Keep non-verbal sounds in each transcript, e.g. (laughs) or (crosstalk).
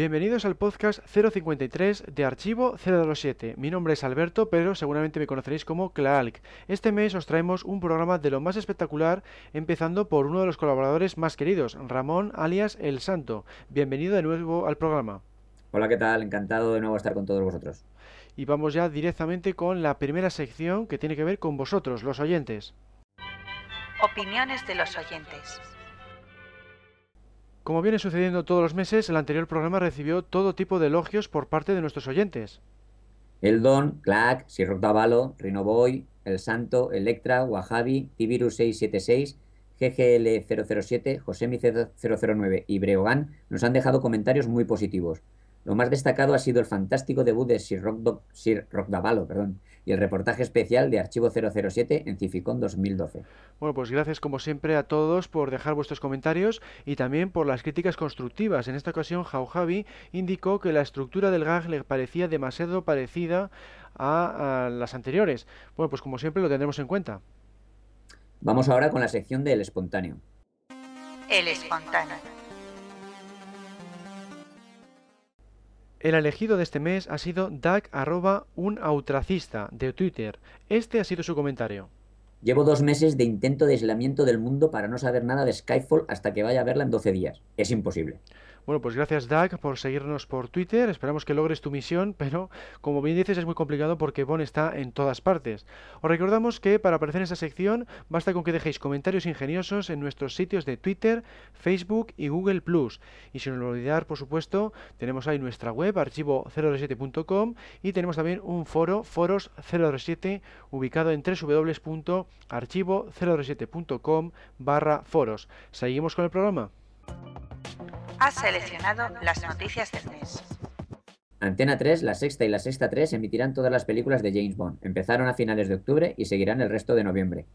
Bienvenidos al podcast 053 de Archivo 007. Mi nombre es Alberto, pero seguramente me conoceréis como Klaalk. Este mes os traemos un programa de lo más espectacular, empezando por uno de los colaboradores más queridos, Ramón alias El Santo. Bienvenido de nuevo al programa. Hola, ¿qué tal? Encantado de nuevo estar con todos vosotros. Y vamos ya directamente con la primera sección que tiene que ver con vosotros, los oyentes. Opiniones de los oyentes. Como viene sucediendo todos los meses, el anterior programa recibió todo tipo de elogios por parte de nuestros oyentes. El Don, Clack, Sirroc Davalo, Rinoboy, El Santo, Electra, Wahabi, Tivirus 676, GGL 007, Josemi 009 y Breogán nos han dejado comentarios muy positivos. Lo más destacado ha sido el fantástico debut de Sir Sir Davalo perdón, y el reportaje especial de Archivo 007 en Cificón 2012. Bueno, pues gracias como siempre a todos por dejar vuestros comentarios y también por las críticas constructivas. En esta ocasión, Jaujavi indicó que la estructura del gag le parecía demasiado parecida a, a las anteriores. Bueno, pues como siempre lo tendremos en cuenta. Vamos ahora con la sección del espontáneo. El espontáneo. El elegido de este mes ha sido Doug arroba un autracista de Twitter. Este ha sido su comentario. Llevo dos meses de intento de aislamiento del mundo para no saber nada de Skyfall hasta que vaya a verla en 12 días. Es imposible. Bueno, pues gracias Doug por seguirnos por Twitter. Esperamos que logres tu misión, (laughs) pero como bien dices es muy complicado porque Bon está en todas partes. Os recordamos que para aparecer en esta sección basta con que dejéis comentarios ingeniosos en nuestros sitios de Twitter, Facebook y Google ⁇ Y sin olvidar, por supuesto, tenemos ahí nuestra web archivo007.com y tenemos también un foro, foros 007, ubicado en www.archivo007.com barra foros. ¿Seguimos con el programa? Ha seleccionado las noticias del mes. Antena 3, la sexta y la sexta 3 emitirán todas las películas de James Bond. Empezaron a finales de octubre y seguirán el resto de noviembre.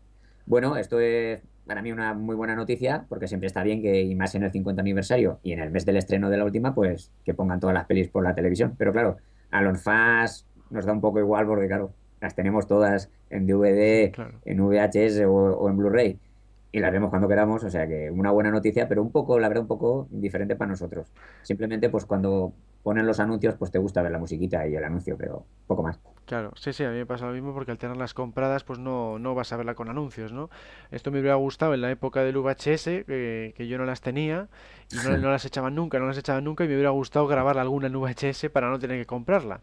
Bueno, esto es para mí una muy buena noticia porque siempre está bien que, y más en el 50 aniversario y en el mes del estreno de la última, pues que pongan todas las pelis por la televisión. Pero claro, a los fans nos da un poco igual porque, claro, las tenemos todas en DVD, claro. en VHS o, o en Blu-ray y las vemos cuando queramos, o sea que una buena noticia, pero un poco, la verdad, un poco indiferente para nosotros. Simplemente, pues cuando ponen los anuncios, pues te gusta ver la musiquita y el anuncio, pero poco más. Claro, sí, sí, a mí me pasa lo mismo porque al tenerlas compradas, pues no, no vas a verla con anuncios, ¿no? Esto me hubiera gustado en la época del VHS, que, que yo no las tenía y no, (laughs) no, las echaban nunca, no las echaban nunca y me hubiera gustado grabar alguna en VHS para no tener que comprarla.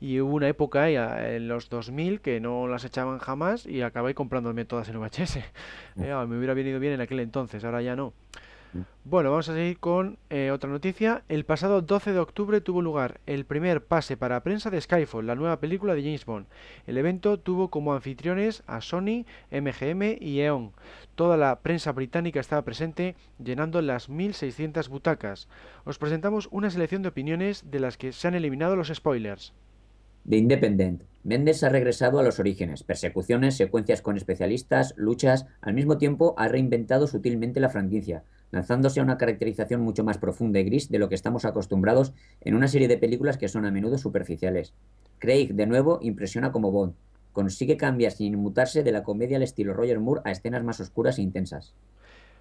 Y hubo una época en los 2000 que no las echaban jamás y acabé comprándome todas en VHS. (laughs) Eh, me hubiera venido bien en aquel entonces, ahora ya no. Bueno, vamos a seguir con eh, otra noticia. El pasado 12 de octubre tuvo lugar el primer pase para prensa de Skyfall, la nueva película de James Bond. El evento tuvo como anfitriones a Sony, MGM y E.ON. Toda la prensa británica estaba presente, llenando las 1.600 butacas. Os presentamos una selección de opiniones de las que se han eliminado los spoilers. The Independent. Mendes ha regresado a los orígenes, persecuciones, secuencias con especialistas, luchas, al mismo tiempo ha reinventado sutilmente la franquicia, lanzándose a una caracterización mucho más profunda y gris de lo que estamos acostumbrados en una serie de películas que son a menudo superficiales. Craig, de nuevo, impresiona como Bond. Consigue cambiar sin inmutarse de la comedia al estilo Roger Moore a escenas más oscuras e intensas.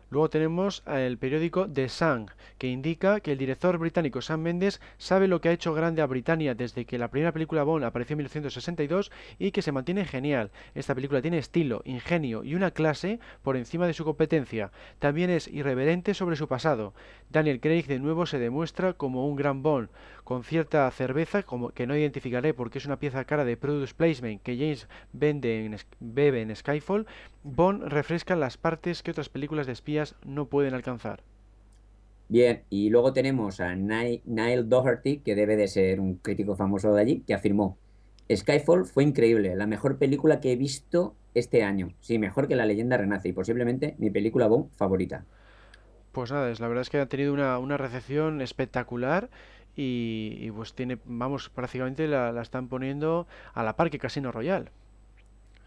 Luego tenemos el periódico The Sun, que indica que el director británico Sam Mendes sabe lo que ha hecho grande a Britannia desde que la primera película Bond apareció en 1962 y que se mantiene genial. Esta película tiene estilo, ingenio y una clase por encima de su competencia. También es irreverente sobre su pasado. Daniel Craig de nuevo se demuestra como un gran Bond, con cierta cerveza como que no identificaré porque es una pieza cara de product placement que James vende en, bebe en Skyfall. Bond refresca las partes que otras películas de espías no pueden alcanzar. Bien, y luego tenemos a Niall Doherty, que debe de ser un crítico famoso de allí, que afirmó, Skyfall fue increíble, la mejor película que he visto este año. Sí, mejor que La leyenda renace y posiblemente mi película Bond favorita. Pues nada, es, la verdad es que ha tenido una, una recepción espectacular y, y, pues tiene, vamos, prácticamente la, la, están poniendo a la par que Casino Royale.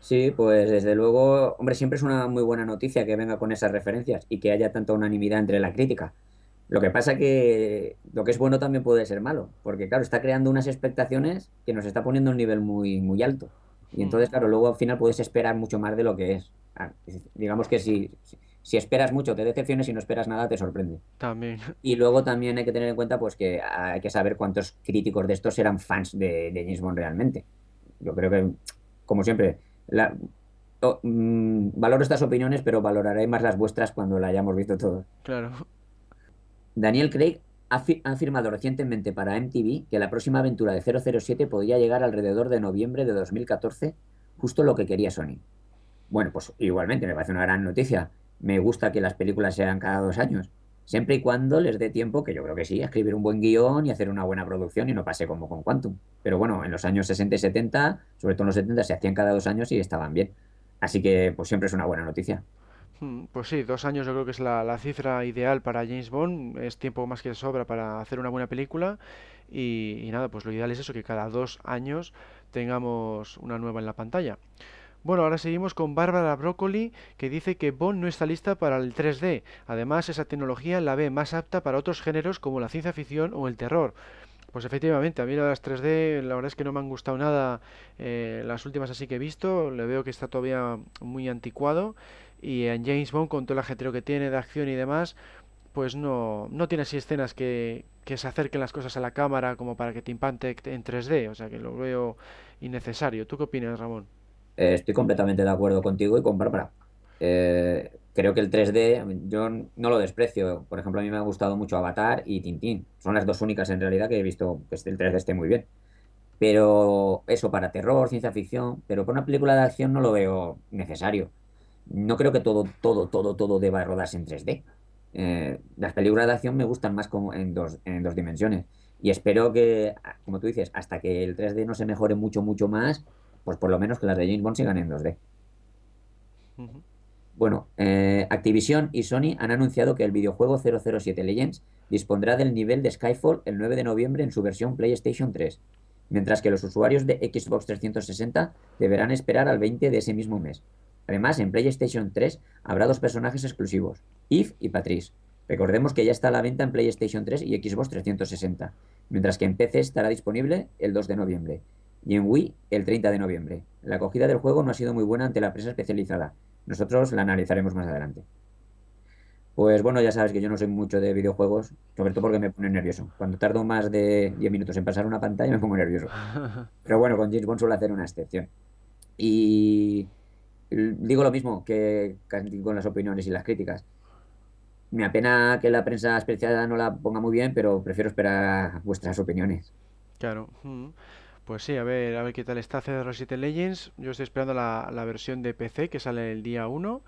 Sí, pues desde luego, hombre, siempre es una muy buena noticia que venga con esas referencias y que haya tanta unanimidad entre la crítica. Lo que pasa que lo que es bueno también puede ser malo, porque claro, está creando unas expectaciones que nos está poniendo un nivel muy, muy alto. Y entonces, claro, luego al final puedes esperar mucho más de lo que es. Ah, digamos que si, si esperas mucho te decepciones y no esperas nada te sorprende. También. Y luego también hay que tener en cuenta pues que hay que saber cuántos críticos de estos eran fans de, de James Bond realmente. Yo creo que, como siempre, la, mm, valoro estas opiniones, pero valoraré más las vuestras cuando la hayamos visto todos. Claro. Daniel Craig ha, afirmado recientemente para MTV que la próxima aventura de 007 podría llegar alrededor de noviembre de 2014, justo lo que quería Sony. Bueno, pues igualmente me parece una gran noticia. Me gusta que las películas sean cada dos años, siempre y cuando les dé tiempo, que yo creo que sí, a escribir un buen guion y hacer una buena producción y no pase como con Quantum. Pero bueno, en los años 60 y 70, sobre todo en los 70, se hacían cada dos años y estaban bien. Así que pues siempre es una buena noticia. Hmm, pues sí, dos años yo creo que es la, cifra ideal para James Bond, es tiempo más que sobra para hacer una buena película y, y nada, pues lo ideal es eso, que cada dos años tengamos una nueva en la pantalla. Bueno, ahora seguimos con Bárbara Broccoli, que dice que Bond no está lista para el 3D. Además, esa tecnología la ve más apta para otros géneros como la ciencia ficción o el terror. Pues efectivamente, a mí las 3D la verdad es que no me han gustado nada eh, las últimas así que he visto, le veo que está todavía muy anticuado y en James Bond con todo el ajetreo que tiene de acción y demás, pues no, no tiene así escenas que, que se acerquen las cosas a la cámara como para que te impacte en 3D, o sea que lo veo innecesario. ¿Tú qué opinas, Ramón? Eh, estoy completamente de acuerdo contigo y con Bárbara. Eh, creo que el 3D, yo no lo desprecio. Por ejemplo, a mí me ha gustado mucho Avatar y Tintín. Son las dos únicas en realidad que he visto que el 3D esté muy bien. Pero eso para terror, ciencia ficción, pero para una película de acción no lo veo necesario. No creo que todo, todo, todo, todo deba rodarse en 3D. Eh, las películas de acción me gustan más como en dos, en dos dimensiones. Y espero que, como tú dices, hasta que el 3D no se mejore mucho, mucho más, pues por lo menos que las de James Bond sigan en 2D. Bueno, eh, Activision y Sony han anunciado que el videojuego 007 Legends dispondrá del nivel de Skyfall el 9 de noviembre en su versión PlayStation 3, mientras que los usuarios de Xbox 360 deberán esperar al 20 de ese mismo mes. Además, en PlayStation 3 habrá dos personajes exclusivos, Eve y Patrice. Recordemos que ya está a la venta en PlayStation 3 y Xbox 360, mientras que en PC estará disponible el 2 de noviembre y en Wii el 30 de noviembre. La acogida del juego no ha sido muy buena ante la prensa especializada. Nosotros la analizaremos más adelante. Pues bueno, ya sabes que yo no soy mucho de videojuegos, sobre todo porque me pone nervioso. Cuando tardo más de 10 minutos en pasar una pantalla me pongo nervioso. (laughs) Pero bueno, con James Bond suelo hacer una excepción. Y digo lo mismo que con las opiniones y las críticas. Me apena que la prensa especializada no la ponga muy bien, pero prefiero esperar vuestras opiniones. Claro. Mm. Pues sí, a ver, a ver qué tal está CR7 Legends. Yo estoy esperando la, la versión de PC que sale el día 1.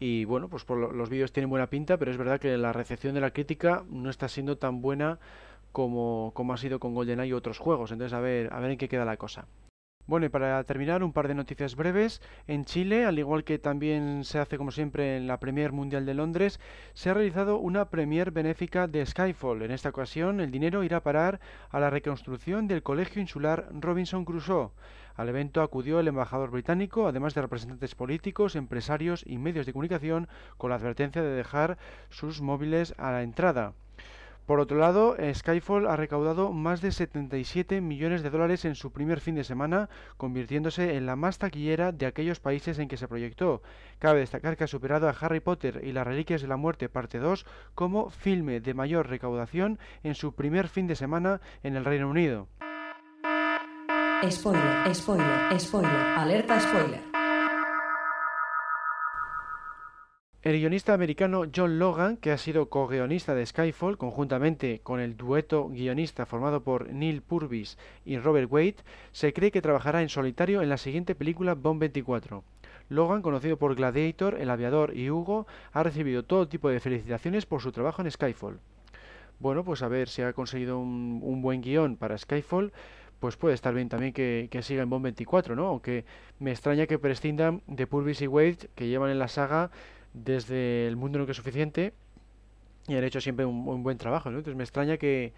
Y bueno, pues por los vídeos tienen buena pinta, pero es verdad que la recepción de la crítica no está siendo tan buena como, como ha sido con GoldenEye y otros juegos. Entonces, a ver, a ver en qué queda la cosa. Bueno, y para terminar, un par de noticias breves. En Chile, al igual que también se hace como siempre en la Premier Mundial de Londres, se ha realizado una Premier benéfica de Skyfall. En esta ocasión, el dinero irá a parar a la reconstrucción del Colegio Insular Robinson Crusoe. Al evento acudió el embajador británico, además de representantes políticos, empresarios y medios de comunicación, con la advertencia de dejar sus móviles a la entrada. Por otro lado, Skyfall ha recaudado más de 77 millones de dólares en su primer fin de semana, convirtiéndose en la más taquillera de aquellos países en que se proyectó. Cabe destacar que ha superado a Harry Potter y las Reliquias de la Muerte parte 2 como filme de mayor recaudación en su primer fin de semana en el Reino Unido. Spoiler, spoiler, spoiler, alerta spoiler. El guionista americano John Logan, que ha sido co-guionista de Skyfall, conjuntamente con el dueto guionista formado por Neil Purvis y Robert Wade, se cree que trabajará en solitario en la siguiente película Bomb 24. Logan, conocido por Gladiator, El Aviador y Hugo, ha recibido todo tipo de felicitaciones por su trabajo en Skyfall. Bueno, pues a ver si ha conseguido un, buen guion para Skyfall, pues puede estar bien también que, siga en Bomb 24, ¿no? Aunque me extraña que prescindan de Purvis y Wade, que llevan en la saga desde el mundo no que es suficiente y han hecho siempre un, buen trabajo, ¿no? Entonces me extraña que,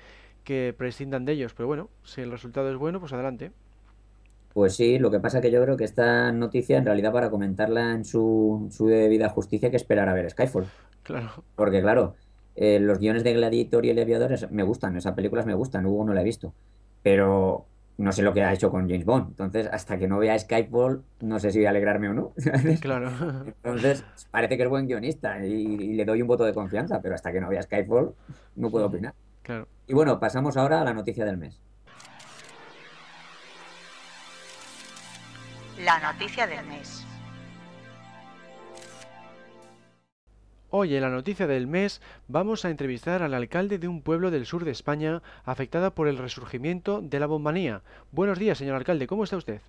que prescindan de ellos, pero bueno, si el resultado es bueno, pues adelante. Pues sí, lo que pasa que yo creo que esta noticia, en realidad, para comentarla en su, su debida justicia, hay que esperar a ver Skyfall. Claro. Porque, claro, eh, los guiones de Gladiator y El Aviador me gustan, esas películas me gustan, Hugo no la he visto. Pero no sé lo que ha hecho con James Bond. Entonces, hasta que no vea Skyfall, no sé si voy a alegrarme o no. (laughs) Claro. Entonces, parece que es buen guionista y, y le doy un voto de confianza, pero hasta que no vea Skyfall, no puedo opinar. Claro. Y bueno, pasamos ahora a la noticia del mes. La noticia del mes. Hoy en la noticia del mes vamos a entrevistar al alcalde de un pueblo del sur de España afectada por el resurgimiento de la bombanía. Buenos días, señor alcalde, ¿cómo está usted?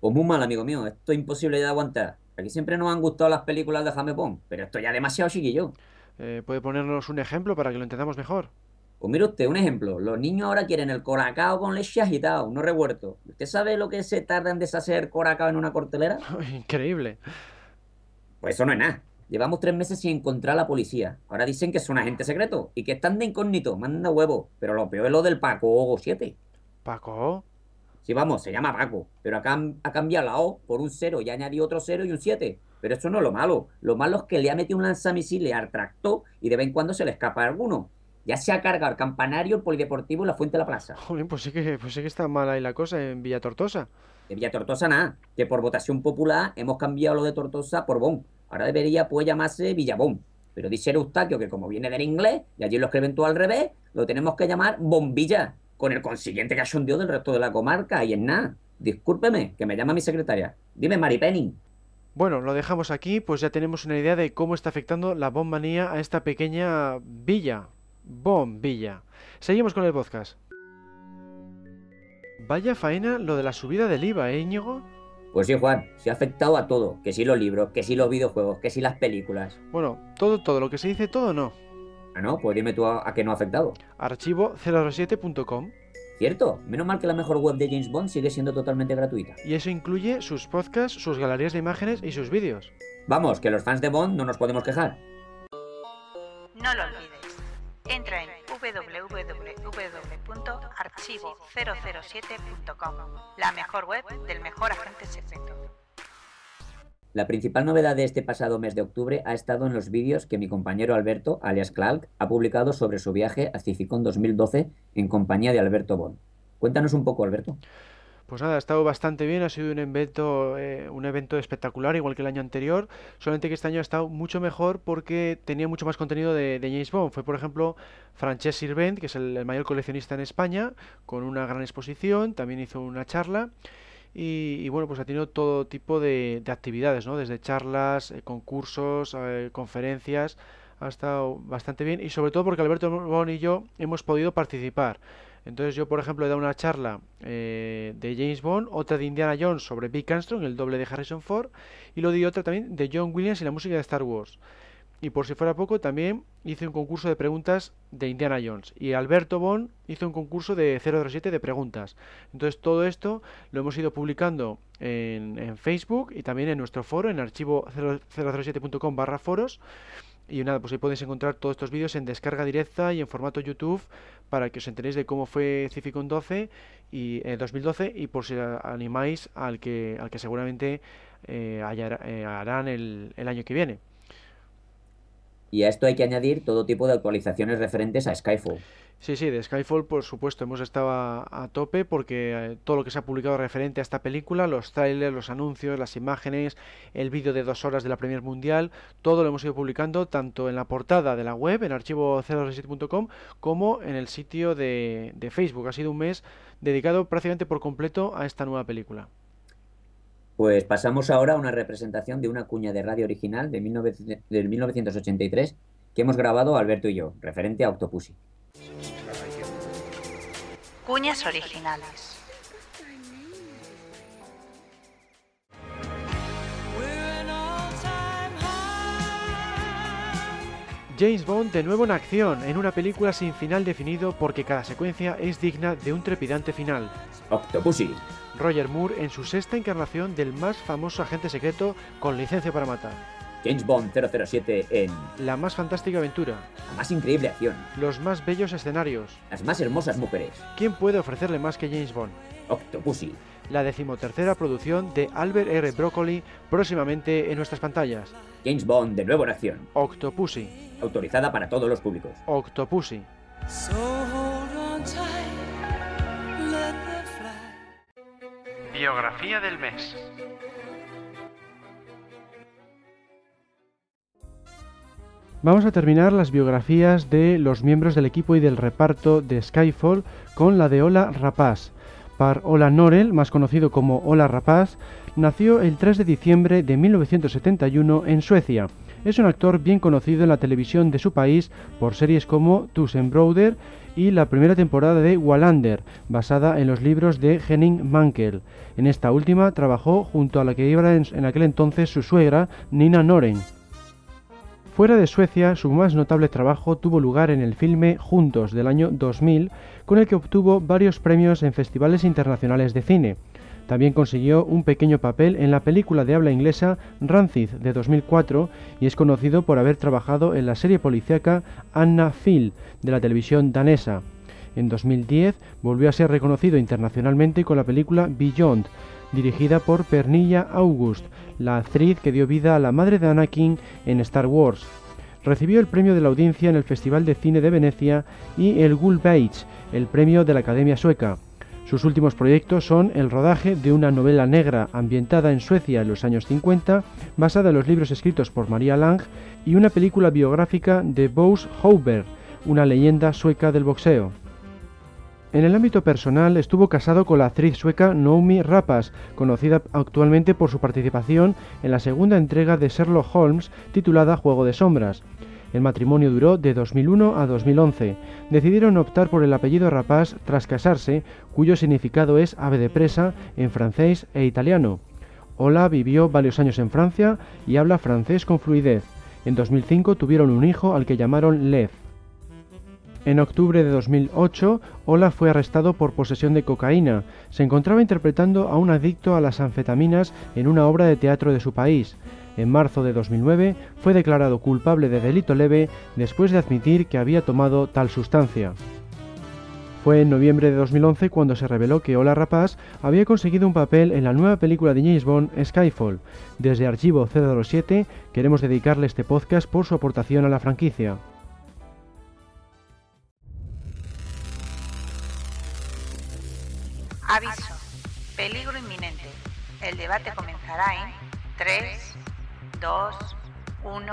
Pues muy mal, amigo mío, esto es imposible de aguantar. Aquí siempre nos han gustado las películas de James Bond, pero esto ya es demasiado chiquillo. Eh, ¿Puede ponernos un ejemplo para que lo entendamos mejor? Pues mire usted, un ejemplo. Los niños ahora quieren el coracao con leche agitado, no revuelto. ¿Usted sabe lo que se tarda en deshacer coracao en una cortelera? (laughs) Increíble. Pues eso no es nada. Llevamos tres meses sin encontrar a la policía. Ahora dicen que son agentes secretos y que están de incógnito, manda huevo. Pero lo peor es lo del Paco 7. Paco. Sí, vamos, se llama Paco, pero acá ha cambiado la O por un 0 y ha añadido otro 0 y un 7. Pero eso no es lo malo. Lo malo es que le ha metido un lanzamisiles al tractor y de vez en cuando se le escapa alguno. Ya se ha cargado el campanario, el polideportivo y la fuente de la plaza. Jolín, pues sí que, pues sí que está mal ahí la cosa en Villa Tortosa. De Villa Tortosa nada, que por votación popular hemos cambiado lo de Tortosa por Bon. Ahora debería pues llamarse Villabón. Pero dice Eustaquio que como viene del inglés y allí lo escriben todo al revés, lo tenemos que llamar Bombilla, con el consiguiente cachondeo del resto de la comarca y en nada. Discúlpeme, que me llama mi secretaria. Dime, Maripenny. Bueno, lo dejamos aquí, pues ya tenemos una idea de cómo está afectando la bombanía a esta pequeña villa. Bombilla. Seguimos con el podcast. Vaya faena lo de la subida del IVA, ¿eh, Íñigo? Pues sí, Juan, se ha afectado a todo. Que si los libros, que si los videojuegos, que si las películas. Bueno, todo, todo, lo que se dice todo no. Ah, no, pues dime tú a, a qué no ha afectado. Archivo 007.com Cierto, menos mal que la mejor web de James Bond sigue siendo totalmente gratuita. y eso incluye sus podcasts, sus galerías de imágenes y sus vídeos. Vamos, que los fans de Bond no nos podemos quejar. No lo olvides. Entra en www.archivo007.com, la mejor web del mejor agente secreto. La principal novedad de este pasado mes de octubre ha estado en los vídeos que mi compañero Alberto, alias Clark, ha publicado sobre su viaje a Cificón 2012 en compañía de Alberto Bond. Cuéntanos un poco, Alberto. Pues nada, ha estado bastante bien, ha sido un evento, eh, un evento espectacular, igual que el año anterior, solamente que este año ha estado mucho mejor porque tenía mucho más contenido de, James Bond. Fue, por ejemplo, Francesc Sirvent, que es el, mayor coleccionista en España, con una gran exposición, también hizo una charla. Y, bueno, pues ha tenido todo tipo de, de actividades, ¿no? Desde charlas, eh, concursos, eh, conferencias, ha estado bastante bien y sobre todo porque Alberto Bon y yo hemos podido participar. Entonces yo, por ejemplo, he dado una charla eh, de James Bond, otra de Indiana Jones sobre Big Armstrong, el doble de Harrison Ford, y lo di otra también de John Williams y la música de Star Wars. Y por si fuera poco, también hice un concurso de preguntas de Indiana Jones. Y Alberto Bond hizo un concurso de 007 de preguntas. Entonces todo esto lo hemos ido publicando en, en Facebook y también en nuestro foro, en archivo 007.com barra foros. Y nada, pues ahí podéis encontrar todos estos vídeos en descarga directa y en formato YouTube para que os enteréis de cómo fue Cificon 12 y eh, 2012 y por si animáis al que al que seguramente eh, eh, harán el, el año que viene. Y a esto hay que añadir todo tipo de actualizaciones referentes a Skyfall. Sí, sí, de Skyfall, por supuesto, hemos estado a, tope porque eh, todo lo que se ha publicado referente a esta película, los trailers, los anuncios, las imágenes, el vídeo de dos horas de la Premier Mundial, todo lo hemos ido publicando tanto en la portada de la web, en archivo067.com, como en el sitio de, de Facebook. Ha sido un mes dedicado prácticamente por completo a esta nueva película. Pues pasamos ahora a una representación de una cuña de radio original de 19 del 1983 que hemos grabado Alberto y yo, referente a Octopussy. Cuñas originales. James Bond de nuevo en acción, en una película sin final definido porque cada secuencia es digna de un trepidante final. Octopussy. Roger Moore en su sexta encarnación del más famoso agente secreto con licencia para matar. James Bond 007 en La más fantástica aventura, la más increíble acción, los más bellos escenarios. las más hermosas mujeres. ¿Quién puede ofrecerle más que James Bond? Octopussy. la decimotercera producción de Albert R. Broccoli, próximamente en nuestras pantallas. James Bond de nuevo en acción. Octopussy. Autorizada para todos los públicos. Octopussy. Biografía del mes. Vamos a terminar las biografías de los miembros del equipo y del reparto de Skyfall con la de Ola Rapaz. Par Ola Norel, más conocido como Ola Rapaz, nació el 3 de diciembre de 1971 en Suecia. Es un actor bien conocido en la televisión de su país por series como Brother y la primera temporada de Wallander, basada en los libros de Henning Mankell. En esta última trabajó junto a la que iba en aquel entonces su suegra, Nina Noren. Fuera de Suecia, su más notable trabajo tuvo lugar en el filme Juntos del año 2000, con el que obtuvo varios premios en festivales internacionales de cine. También consiguió un pequeño papel en la película de habla inglesa Rancid de 2004 y es conocido por haber trabajado en la serie policíaca Anna Phil de la televisión danesa. En 2010 volvió a ser reconocido internacionalmente con la película Beyond, dirigida por Pernilla August, la actriz que dio vida a la madre de Anakin en Star Wars. Recibió el premio de la audiencia en el Festival de Cine de Venecia y el Gullbeich, el premio de la Academia Sueca. Sus últimos proyectos son el rodaje de una novela negra ambientada en Suecia en los años 50, basada en los libros escritos por Maria Lang, y una película biográfica de Bose Houber, una leyenda sueca del boxeo. En el ámbito personal estuvo casado con la actriz sueca Naomi Rapace, conocida actualmente por su participación en la segunda entrega de Sherlock Holmes titulada Juego de Sombras. El matrimonio duró de 2001 a 2011. Decidieron optar por el apellido Rapace tras casarse, cuyo significado es ave de presa en francés e italiano. Ola vivió varios años en Francia y habla francés con fluidez. En 2005 tuvieron un hijo al que llamaron Lev. En octubre de 2008, Ola fue arrestado por posesión de cocaína. Se encontraba interpretando a un adicto a las anfetaminas en una obra de teatro de su país. En marzo de 2009 fue declarado culpable de delito leve después de admitir que había tomado tal sustancia. Fue en noviembre de 2011 cuando se reveló que Ola Rapaz había conseguido un papel en la nueva película de James Bond, Skyfall. Desde Archivo 007 queremos dedicarle este podcast por su aportación a la franquicia. Aviso. Peligro inminente. El debate comenzará en 3, 2, 1.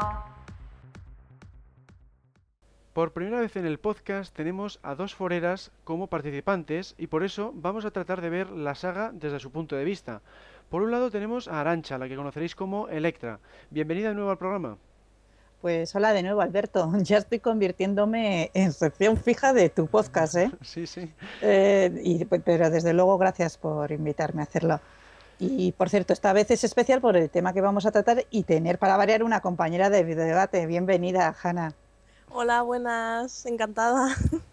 Por primera vez en el podcast tenemos a dos foreras como participantes y por eso vamos a tratar de ver la saga desde su punto de vista. Por un lado tenemos a Arancha, la que conoceréis como Electra. Bienvenida de nuevo al programa. Pues hola de nuevo, Alberto. (laughs) Ya estoy convirtiéndome en sección fija de tu podcast, ¿eh? (laughs) Sí, sí. Eh, y, pues, pero desde luego, gracias por invitarme a hacerlo. Y por cierto, esta vez es especial por el tema que vamos a tratar y tener para variar una compañera de debate. Bienvenida, Hanna. Hola, buenas, encantada. (laughs)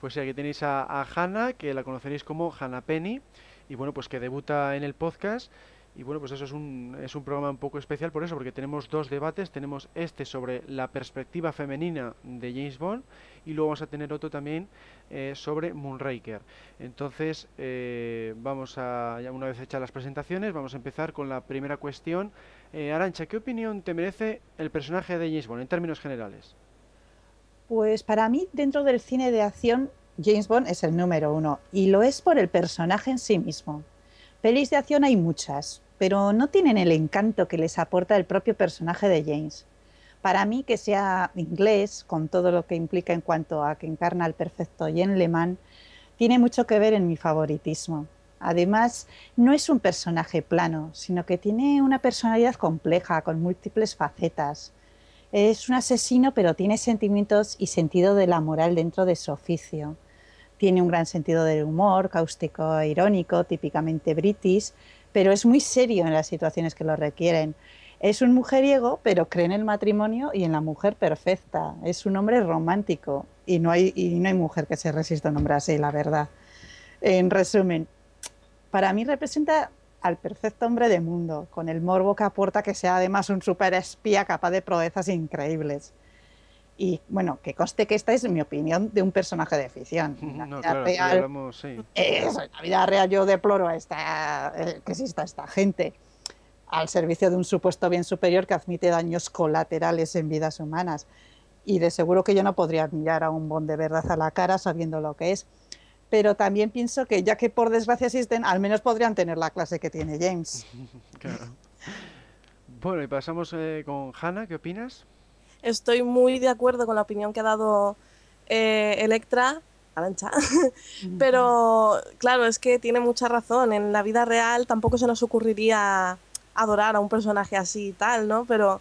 Pues sí, aquí tenéis a, a Hanna, que la conoceréis como Hanna Penny, y bueno, pues que debuta en el podcast y bueno, pues eso es un, es un programa un poco especial por eso, porque tenemos dos debates. Tenemos este sobre la perspectiva femenina de James Bond y luego vamos a tener otro también eh, sobre Moonraker. Entonces, eh, vamos a, una vez hechas las presentaciones, vamos a empezar con la primera cuestión. Eh, Arancha, ¿qué opinión te merece el personaje de James Bond en términos generales? Pues para mí, dentro del cine de acción, James Bond es el número uno y lo es por el personaje en sí mismo. Pelis de acción hay muchas, pero no tienen el encanto que les aporta el propio personaje de James. Para mí, que sea inglés, con todo lo que implica en cuanto a que encarna al perfecto Jen Lehman, tiene mucho que ver en mi favoritismo. Además, no es un personaje plano, sino que tiene una personalidad compleja, con múltiples facetas. Es un asesino, pero tiene sentimientos y sentido de la moral dentro de su oficio tiene un gran sentido del humor, cáustico e irónico, típicamente british, pero es muy serio en las situaciones que lo requieren. Es un mujeriego, pero cree en el matrimonio y en la mujer perfecta. Es un hombre romántico y no hay, y no hay mujer que se resista a así, la verdad. En resumen, para mí representa al perfecto hombre de mundo, con el morbo que aporta que sea además un super espía capaz de proezas increíbles. Y bueno, que coste que esta es mi opinión de un personaje de ficción. La vida real, sí. en la vida real yo deploro esta, eh, que exista esta gente al servicio de un supuesto bien superior que admite daños colaterales en vidas humanas. Y de seguro que yo no podría mirar a un Bond de verdad a la cara sabiendo lo que es. Pero también pienso que ya que por desgracia existen, al menos podrían tener la clase que tiene James. (laughs) claro. Bueno, y pasamos eh, con Hannah, ¿qué opinas? Estoy muy de acuerdo con la opinión que ha dado eh, Electra, Arancha. (laughs) Pero claro, es que tiene mucha razón. En la vida real tampoco se nos ocurriría adorar a un personaje así y tal, ¿no? Pero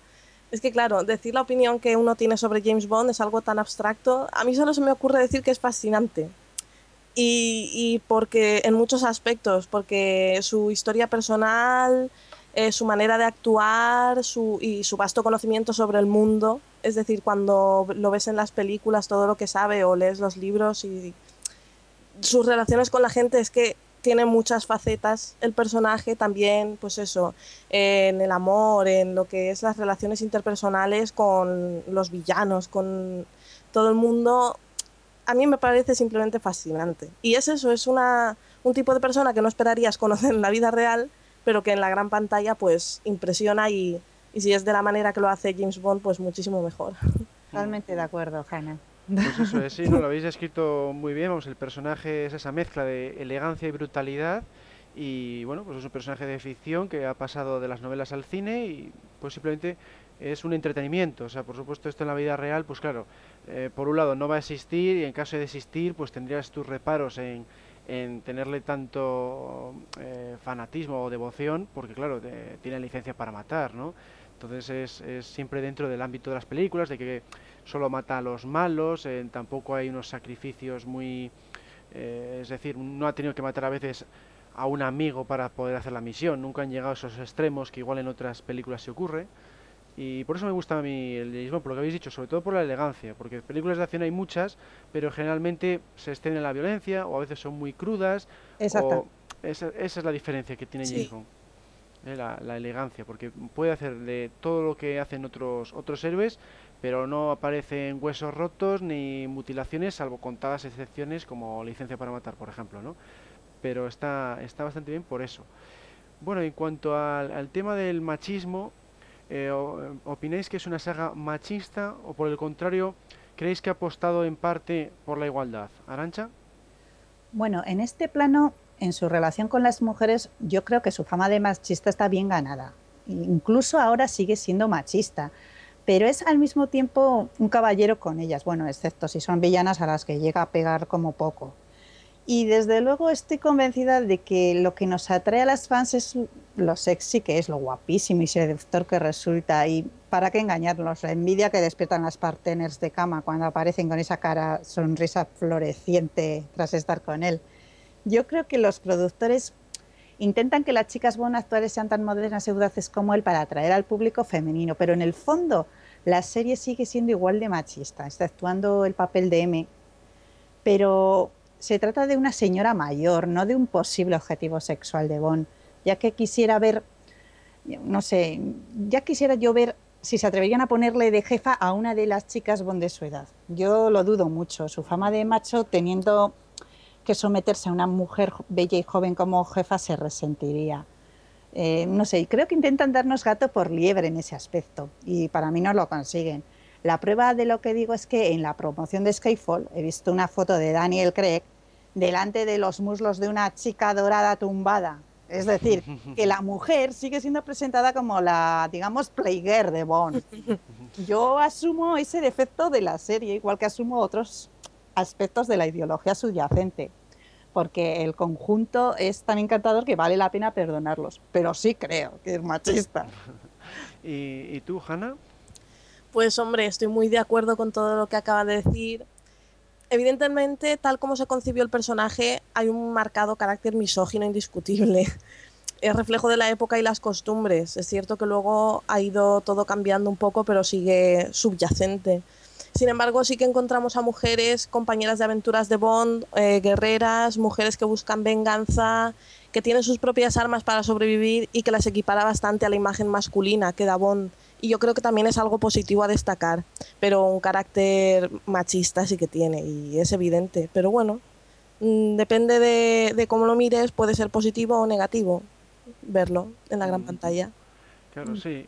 es que, claro, decir la opinión que uno tiene sobre James Bond es algo tan abstracto. A mí solo se me ocurre decir que es fascinante. Y, porque en muchos aspectos, porque su historia personal, eh, su manera de actuar su, y su vasto conocimiento sobre el mundo, es decir, cuando lo ves en las películas, todo lo que sabe o lees los libros y sus relaciones con la gente es que tiene muchas facetas el personaje también, pues eso, en el amor, en lo que es las relaciones interpersonales con los villanos, con todo el mundo, a mí me parece simplemente fascinante. Y es eso, es una, un tipo de persona que no esperarías conocer en la vida real, pero que en la gran pantalla pues impresiona y, y si es de la manera que lo hace James Bond, pues muchísimo mejor. Totalmente de acuerdo, Hannah. Pues eso es, sí, no, lo habéis escrito muy bien, vamos, el personaje es esa mezcla de elegancia y brutalidad y bueno, pues es un personaje de ficción que ha pasado de las novelas al cine y pues simplemente es un entretenimiento, o sea, por supuesto esto en la vida real, pues claro, eh, por un lado no va a existir y en caso de existir, pues tendrías tus reparos en, en tenerle tanto eh, fanatismo o devoción, porque claro, tiene licencia para matar, ¿no? Entonces es, es, siempre dentro del ámbito de las películas, de que solo mata a los malos, eh, tampoco hay unos sacrificios muy... Eh, es decir, no ha tenido que matar a veces a un amigo para poder hacer la misión, nunca han llegado a esos extremos que igual en otras películas se ocurre. Y por eso me gusta a mí el James Bond, por lo que habéis dicho, sobre todo por la elegancia, porque películas de acción hay muchas, pero generalmente se en la violencia o a veces son muy crudas. Exacto. esa, esa, es la diferencia que tiene James Bond. Eh, la, elegancia, porque puede hacer de todo lo que hacen otros otros héroes, pero no aparecen huesos rotos ni mutilaciones, salvo contadas excepciones como licencia para matar, por ejemplo, ¿no? Pero está, está bastante bien por eso. Bueno, en cuanto al, tema del machismo, eh, ¿opináis que es una saga machista o por el contrario, creéis que ha apostado en parte por la igualdad? Arancha? Bueno, en este plano, en su relación con las mujeres, yo creo que su fama de machista está bien ganada. Incluso ahora sigue siendo machista pero es al mismo tiempo un caballero con ellas, bueno, excepto si son villanas a las que llega a pegar como poco. Y desde luego estoy convencida de que lo que nos atrae a las fans es lo sexy que es, lo guapísimo y seductor que resulta. Y para qué engañarnos, la envidia que despiertan las partners de cama cuando aparecen con esa cara sonrisa floreciente tras estar con él. Yo creo que los productores intentan que las chicas buenas actuales sean tan modernas y audaces como él para atraer al público femenino, pero en el fondo la serie sigue siendo igual de machista, exceptuando el papel de M. Pero se trata de una señora mayor, no de un posible objetivo sexual de Bond, ya que quisiera ver, no sé, ya quisiera yo ver si se atreverían a ponerle de jefa a una de las chicas Bond de su edad. Yo lo dudo mucho, su fama de macho teniendo que someterse a una mujer bella y joven como jefa se resentiría. Eh, no sé, creo que intentan darnos gato por liebre en ese aspecto y para mí no lo consiguen. La prueba de lo que digo es que en la promoción de Skyfall he visto una foto de Daniel Craig delante de los muslos de una chica dorada tumbada. Es decir, que la mujer sigue siendo presentada como la, digamos, playgirl de Bond. Yo asumo ese defecto de la serie, igual que asumo otros aspectos de la ideología subyacente porque el conjunto es tan encantador que vale la pena perdonarlos. Pero sí creo que es machista. (laughs) ¿Y, tú, Hanna? Pues hombre, estoy muy de acuerdo con todo lo que acaba de decir. Evidentemente, tal como se concibió el personaje, hay un marcado carácter misógino indiscutible. (laughs) Es reflejo de la época y las costumbres. Es cierto que luego ha ido todo cambiando un poco, pero sigue subyacente. Sin embargo, sí que encontramos a mujeres compañeras de aventuras de Bond, eh, guerreras, mujeres que buscan venganza que tiene sus propias armas para sobrevivir y que las equipara bastante a la imagen masculina que da Bond. Y yo creo que también es algo positivo a destacar, pero un carácter machista sí que tiene y es evidente. Pero bueno, mm, depende de, de cómo lo mires, puede ser positivo o negativo verlo en la gran Mm. pantalla. Claro, sí.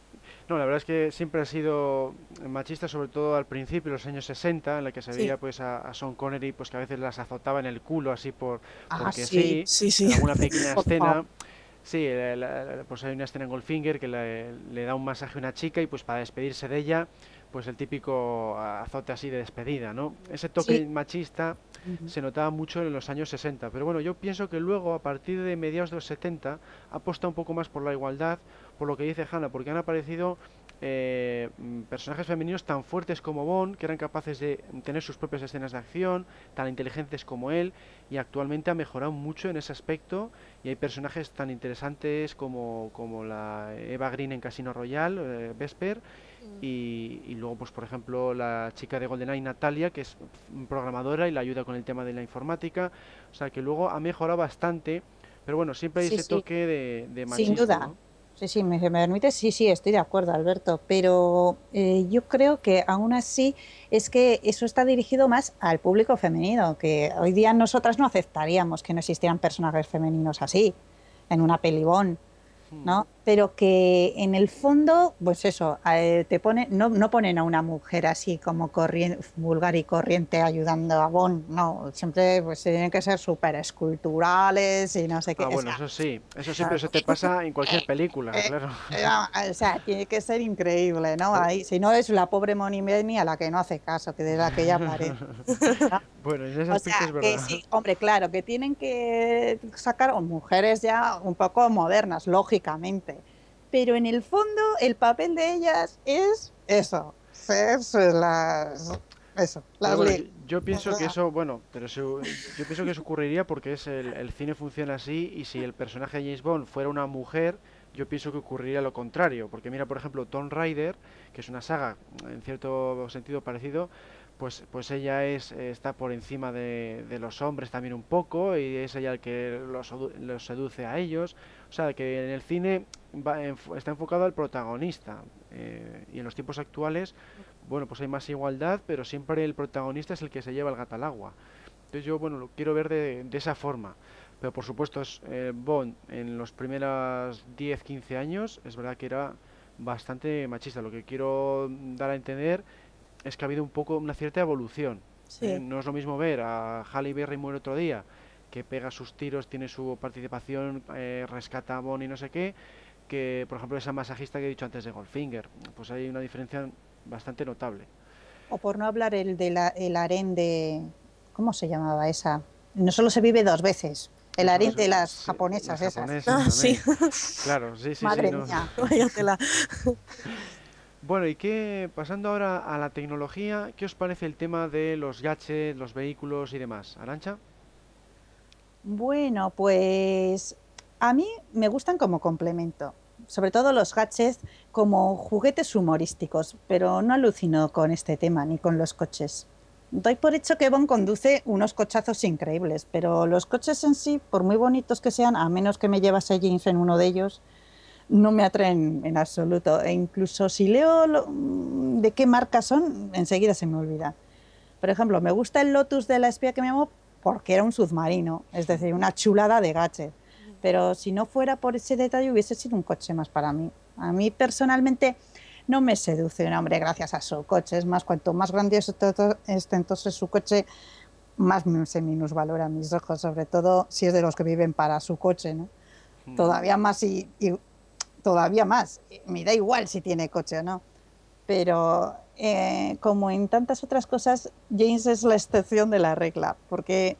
No, la verdad es que siempre ha sido machista, sobre todo al principio, los años 60, en la que se Sí. veía pues a, a Sean Connery pues que a veces las azotaba en el culo así por Ah, porque sí. sí, Sí, sí. alguna pequeña (laughs) escena. Sí, la- la- la- pues hay una escena en Goldfinger que le, le da un masaje a una chica y pues para despedirse de ella, pues el típico azote así de despedida, ¿no? Ese toque Sí. machista se notaba mucho en los años 60, pero bueno, yo pienso que luego, a partir de mediados de los 70, ha apostado un poco más por la igualdad, por lo que dice Hannah, porque han aparecido eh, mm, personajes femeninos tan fuertes como Bond, que eran capaces de tener sus propias escenas de acción, tan inteligentes como él, y actualmente ha mejorado mucho en ese aspecto, y hay personajes tan interesantes como, como la Eva Green en Casino Royale, eh, Vesper, y, y luego, pues por ejemplo, la chica de GoldenEye, Natalia, que es mm, programadora y la ayuda con el tema de la informática. O sea que luego ha mejorado bastante, pero bueno, siempre hay Sí, ese sí. toque de, de Sin machismo, duda. ¿no? Sí, sí, me, me permite, sí, sí, estoy de acuerdo, Alberto, pero eh, yo creo que aún así es que eso está dirigido más al público femenino, que hoy día nosotras no aceptaríamos que no existieran personajes femeninos así en una pelibón, ¿no? Pero que en el fondo, pues eso, eh, te pone, no, no ponen a una mujer así como vulgar y corriente ayudando a Bond, no, siempre pues tienen que ser súper esculturales y no sé qué. Ah, o bueno, sea, eso sí, eso siempre se (laughs) te pasa en cualquier película, eh, claro. eh, o sea, tiene que ser increíble, ¿no? Ahí, si no es la pobre Moni Benny a la que no hace caso, que de la que ella aparece. Bueno, en ese O sea, es que verdad. sí, hombre, claro, que tienen que sacar mujeres ya un poco modernas, lógicamente. Pero en el fondo, el papel de ellas es eso, ser las, eso, las bueno, yo, yo pienso que eso, bueno, pero yo pienso que eso ocurriría porque es el, el cine funciona así y si el personaje de James Bond fuera una mujer, yo pienso que ocurriría lo contrario, porque mira, por ejemplo, Tomb Raider, que es una saga en cierto sentido parecido, pues, pues ella es, está por encima de, los hombres también un poco y es ella el que los, los seduce a ellos. O sea, que en el cine está enfocado al protagonista eh, y en los tiempos actuales, bueno, pues hay más igualdad, pero siempre el protagonista es el que se lleva el gato al agua. Entonces yo, bueno, lo quiero ver de, de esa forma. Pero por supuesto, es, eh, Bond en los primeros 10, 15 años, es verdad que era bastante machista. Lo que quiero dar a entender es que ha habido un poco una cierta evolución. Sí. ¿eh? No es lo mismo ver a Halle Berry muere otro día, que pega sus tiros, tiene su participación, eh, rescata a Bond y no sé qué, que por ejemplo esa masajista que he dicho antes de Goldfinger. Pues hay una diferencia bastante notable. O por no hablar el de la, el harén de, ¿cómo se llamaba esa? No solo se vive dos veces, el harén de las sí, japonesas las esas. japonesas Ah, sí. Claro, sí, sí, sí. Madre no. mía. Vaya tela. (laughs) Bueno, y qué, pasando ahora a la tecnología, ¿qué os parece el tema de los gadgets, los vehículos y demás? Arancha? Bueno, pues a mí me gustan como complemento, sobre todo los gadgets como juguetes humorísticos, pero no alucino con este tema ni con los coches. Doy por hecho que Bond conduce unos cochazos increíbles, pero los coches en sí, por muy bonitos que sean, a menos que me llevase James en uno de ellos, no me atraen en absoluto. E incluso si leo lo- mm, de qué marca son, enseguida se me olvida. Por ejemplo, me gusta el Lotus de la espía que me amo porque era un submarino, es decir, una chulada de gadget. Pero si no fuera por ese detalle, hubiese sido un coche más para mí. A mí personalmente no me seduce un hombre gracias a su coche. Es más, cuanto más grandioso esté entonces su coche, más se minusvalora a mis ojos, sobre todo si es de los que viven para su coche, ¿no? Todavía más y, y todavía más. Me da igual si tiene coche o no. Pero eh, como en tantas otras cosas, James es la excepción de la regla, porque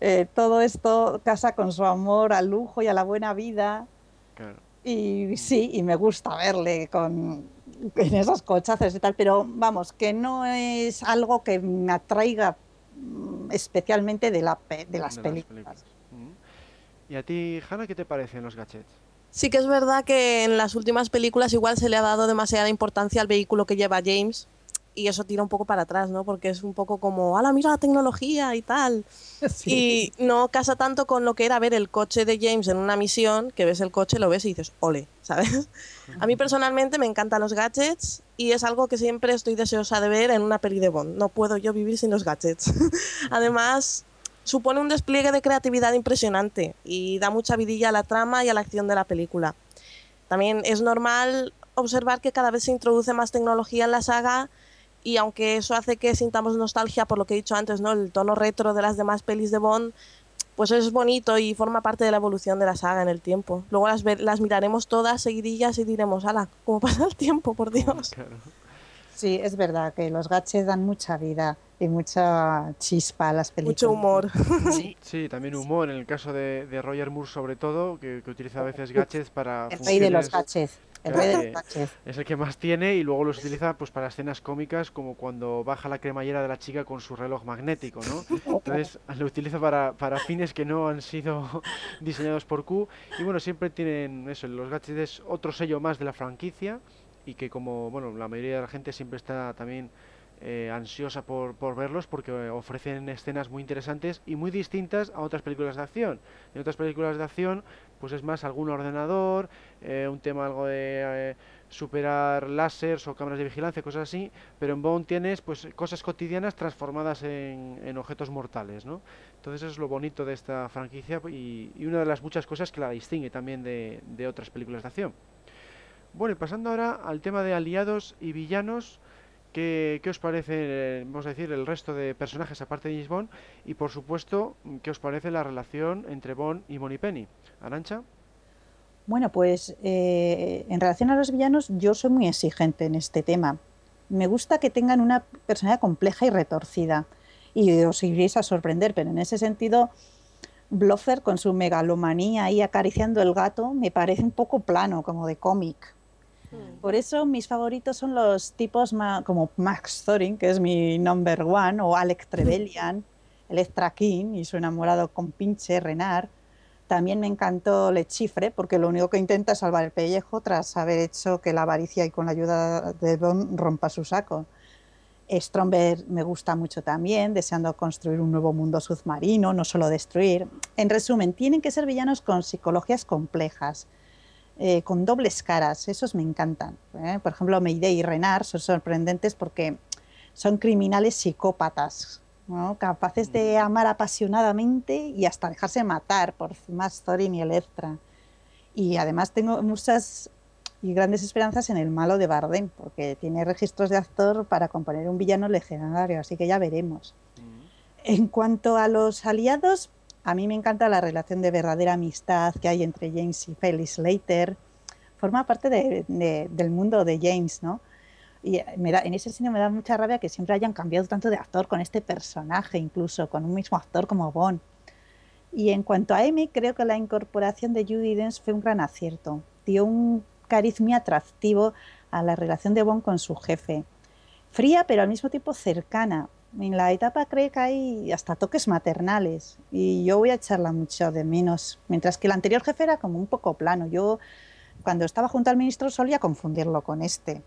eh, todo esto casa con su amor al lujo y a la buena vida. Claro. Y sí, y me gusta verle con en esos cochazos y tal, pero vamos, que no es algo que me atraiga mm, especialmente de, la, de las de películas. Mm. ¿Y a ti, Hanna, qué te parecen los gadgets? Sí que es verdad que en las últimas películas igual se le ha dado demasiada importancia al vehículo que lleva James y eso tira un poco para atrás, ¿no? Porque es un poco como, ¡hala, mira la tecnología y tal! (laughs) Y no casa tanto con lo que era ver el coche de James en una misión, que ves el coche, lo ves y dices, ole, ¿sabes? A mí personalmente me encantan los gadgets y es algo que siempre estoy deseosa de ver en una peli de Bond. No puedo yo vivir sin los gadgets. (laughs) Además, supone un despliegue de creatividad impresionante y da mucha vidilla a la trama y a la acción de la película. También es normal observar que cada vez se introduce más tecnología en la saga y aunque eso hace que sintamos nostalgia por lo que he dicho antes, ¿no? El tono retro de las demás pelis de Bond, pues es bonito y forma parte de la evolución de la saga en el tiempo. Luego las, las miraremos todas seguidillas y diremos, ala, ¿cómo pasa el tiempo, por Dios? Sí, es verdad que los gaches dan mucha vida y mucha chispa a las películas. Mucho humor. (laughs) Sí, también humor, en el caso de, de Roger Moore sobre todo, que, que utiliza a veces gadgets para... El rey de los gadgets. El rey de los gadgets. Es el que más tiene y luego los utiliza pues para escenas cómicas como cuando baja la cremallera de la chica con su reloj magnético, ¿no? Entonces (laughs) lo utiliza para, para fines que no han sido (laughs) diseñados por Q y bueno, siempre tienen eso, los gadgets es otro sello más de la franquicia y que como, bueno, la mayoría de la gente siempre está también eh, ansiosa por, por verlos porque eh, ofrecen escenas muy interesantes y muy distintas a otras películas de acción. En otras películas de acción pues es más algún ordenador, eh, un tema algo de eh, superar láseres o cámaras de vigilancia, cosas así, pero en Bond tienes pues cosas cotidianas transformadas en, en objetos mortales, ¿no? Entonces es lo bonito de esta franquicia y, y una de las muchas cosas que la distingue también de, de otras películas de acción. Bueno, y pasando ahora al tema de aliados y villanos, ¿qué, qué os parece, vamos a decir, el resto de personajes aparte de James Bond? Y por supuesto, ¿qué os parece la relación entre Bond y Moneypenny? Arancha. Bueno, pues eh, en relación a los villanos, yo soy muy exigente en este tema. Me gusta que tengan una personalidad compleja y retorcida. Y os iréis a sorprender, pero en ese sentido, Bloffer con su megalomanía ahí acariciando el gato me parece un poco plano, como de cómic. Por eso mis favoritos son los tipos como Max Thorin, que es mi number one, o Alec (laughs) Trevelyan, Electra King y su enamorado con pinche Renard. También me encantó Le Chifre, porque lo único que intenta es salvar el pellejo tras haber hecho que la avaricia y con la ayuda de Bond rompa su saco. Stromberg me gusta mucho también, deseando construir un nuevo mundo submarino, no solo destruir. En resumen, tienen que ser villanos con psicologías complejas, eh, con dobles caras, esos me encantan. ¿eh? Por ejemplo, Mayday y Renard son sorprendentes porque son criminales psicópatas, ¿no? capaces de amar apasionadamente y hasta dejarse matar por más Thorin y Electra. Y además tengo muchas y grandes esperanzas en el malo de Bardem, porque tiene registros de actor para componer un villano legendario, así que ya veremos. En cuanto a los aliados, a mí me encanta la relación de verdadera amistad que hay entre James y Felix Leiter. Forma parte de- de- del mundo de James, ¿no? Y en ese sentido me da mucha rabia que siempre hayan cambiado tanto de actor con este personaje, incluso con un mismo actor como Bond. Y en cuanto a Amy, creo que la incorporación de Judy Dench fue un gran acierto. Dio un cariz muy atractivo a la relación de Bond con su jefe. Fría, pero al mismo tiempo cercana. En la etapa creo que hay hasta toques maternales y yo voy a echarla mucho de menos. Mientras que el anterior jefe era como un poco plano. Yo, cuando estaba junto al ministro, solía confundirlo con este.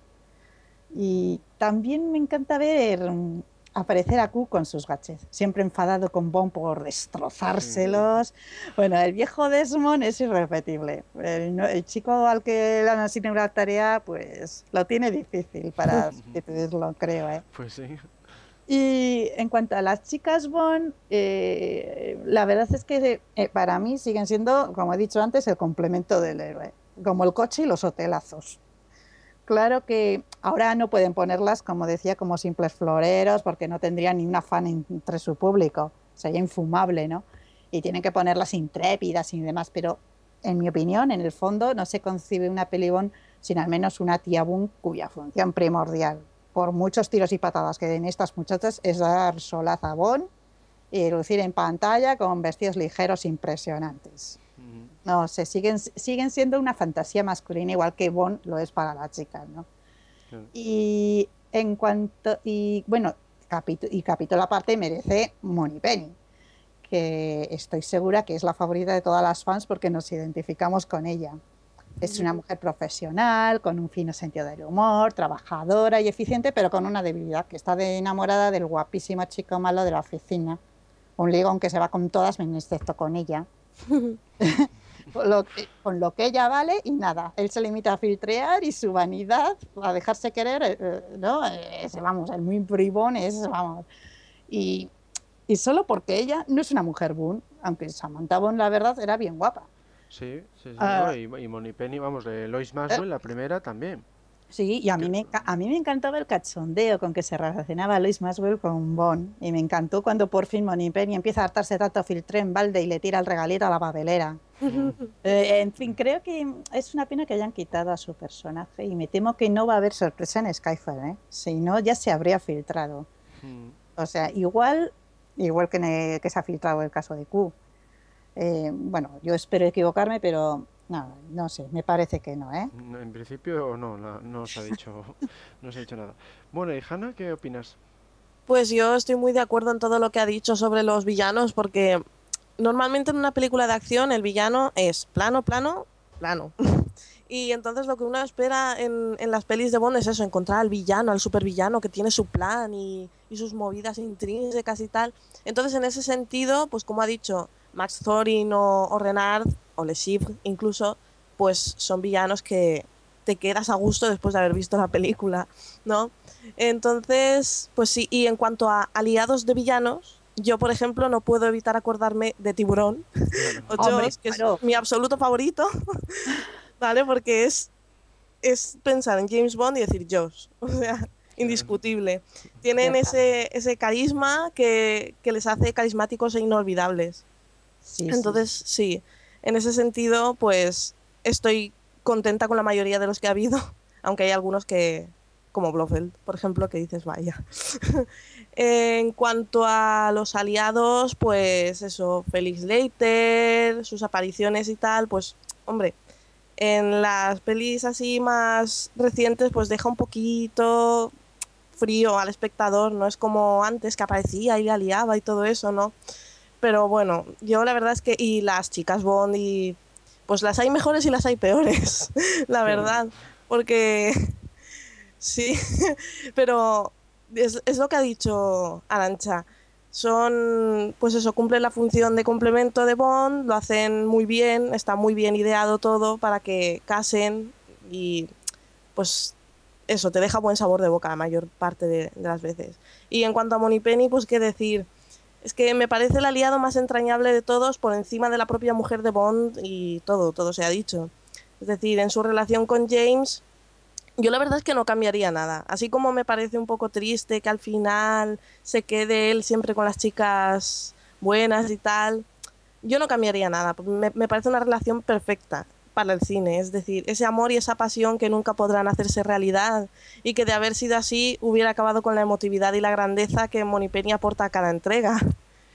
Y también me encanta ver mm, aparecer a Q con sus gadgets, siempre enfadado con Bond por destrozárselos. Bueno, el viejo Desmond es irrepetible. El, el chico al que le han asignado una tarea, pues lo tiene difícil para (laughs) sustituirlo, creo. ¿eh? Pues sí. Y en cuanto a las chicas Bond, eh, la verdad es que eh, para mí siguen siendo, como he dicho antes, el complemento del héroe, como el coche y los hotelazos. Claro que ahora no pueden ponerlas, como decía, como simples floreros, porque no tendrían ni un afán entre su público, sería infumable, ¿no? Y tienen que ponerlas intrépidas y demás, pero en mi opinión, en el fondo, no se concibe una peli Bond sin al menos una tía Boone cuya función primordial, por muchos tiros y patadas que den estas muchachas, es dar solaz a Bond y lucir en pantalla con vestidos ligeros impresionantes. No sé, siguen, siguen siendo una fantasía masculina igual que Bond lo es para las chicas, ¿no? Claro. Y en cuanto, y bueno, capítulo, y capítulo aparte merece Moneypenny, que estoy segura que es la favorita de todas las fans porque nos identificamos con ella. Es una mujer profesional, con un fino sentido del humor, trabajadora y eficiente, pero con una debilidad, que está de enamorada del guapísimo chico malo de la oficina. Un ligón que se va con todas, excepto con ella. con, (laughs) lo que, con lo que ella vale y nada. Él se limita a filtrear y su vanidad, a dejarse querer, eh, eh, ¿no? Es, vamos, el muy bribón es, vamos. Y, y solo porque ella no es una mujer boom, aunque Samantha Bond, la verdad, era bien guapa. Sí, sí, sí. Ah. no, y, y Moni Penny, vamos, de Lois Maxwell, la primera también. Sí, y a mí, me, a mí me encantaba el cachondeo con que se relacionaba Lois Maxwell con Bond. Y me encantó cuando por fin Moni Penny empieza a hartarse tanto filtré en balde y le tira el regalito a la papelera. (laughs) Eh, en fin, creo que es una pena que hayan quitado a su personaje y me temo que no va a haber sorpresa en Skyfall, ¿eh? Si no, ya se habría filtrado. Mm. O sea, igual, igual que, el- que se ha filtrado el caso de Q. Eh, bueno, yo espero equivocarme, pero no, no sé, me parece que no, ¿eh? En principio no, no, no se ha dicho, (laughs) no se ha dicho nada. Bueno, y Hanna, ¿qué opinas? Pues yo estoy muy de acuerdo en todo lo que ha dicho sobre los villanos, porque normalmente en una película de acción el villano es plano, plano, plano. (laughs) Y entonces lo que uno espera en, en las pelis de Bond es eso, encontrar al villano, al supervillano que tiene su plan y, y sus movidas intrínsecas y tal. Entonces en ese sentido, pues como ha dicho Max Thorin o, o Renard, o Le Chiffre incluso, pues son villanos que te quedas a gusto después de haber visto la película, ¿no? Entonces, pues sí, y en cuanto a aliados de villanos, yo, por ejemplo, no puedo evitar acordarme de Tiburón, o (laughs) Hombre, Jaws, que claro. es mi absoluto favorito, (laughs) ¿vale? Porque es, es pensar en James Bond y decir Jaws, (laughs) o sea, indiscutible. Tienen ese, ese carisma que, que les hace carismáticos e inolvidables. Entonces, sí, en ese sentido, pues estoy contenta con la mayoría de los que ha habido, (laughs) aunque hay algunos que, como Blofeld, por ejemplo, que dices, vaya. (laughs) en cuanto a los aliados, pues eso, Felix Leiter, sus apariciones y tal, pues, hombre, en las pelis así más recientes, pues deja un poquito frío al espectador, no es como antes que aparecía y aliaba y todo eso, ¿no? Pero bueno, yo la verdad es que, y las chicas Bond, y pues las hay mejores y las hay peores, (laughs) la verdad, porque (laughs) sí, (laughs) pero es, es lo que ha dicho Arancha. Son, pues eso, cumplen la función de complemento de Bond, lo hacen muy bien, está muy bien ideado todo para que casen y pues eso, te deja buen sabor de boca la mayor parte de, de las veces. Y en cuanto a Monipenny, pues qué decir, es que me parece el aliado más entrañable de todos por encima de la propia mujer de Bond y todo, todo se ha dicho. Es decir, en su relación con James, yo la verdad es que no cambiaría nada. Así como me parece un poco triste que al final se quede él siempre con las chicas buenas y tal, yo no cambiaría nada. Me, me parece una relación perfecta para el cine. Es decir, ese amor y esa pasión que nunca podrán hacerse realidad y que de haber sido así hubiera acabado con la emotividad y la grandeza que Monipenny aporta a cada entrega.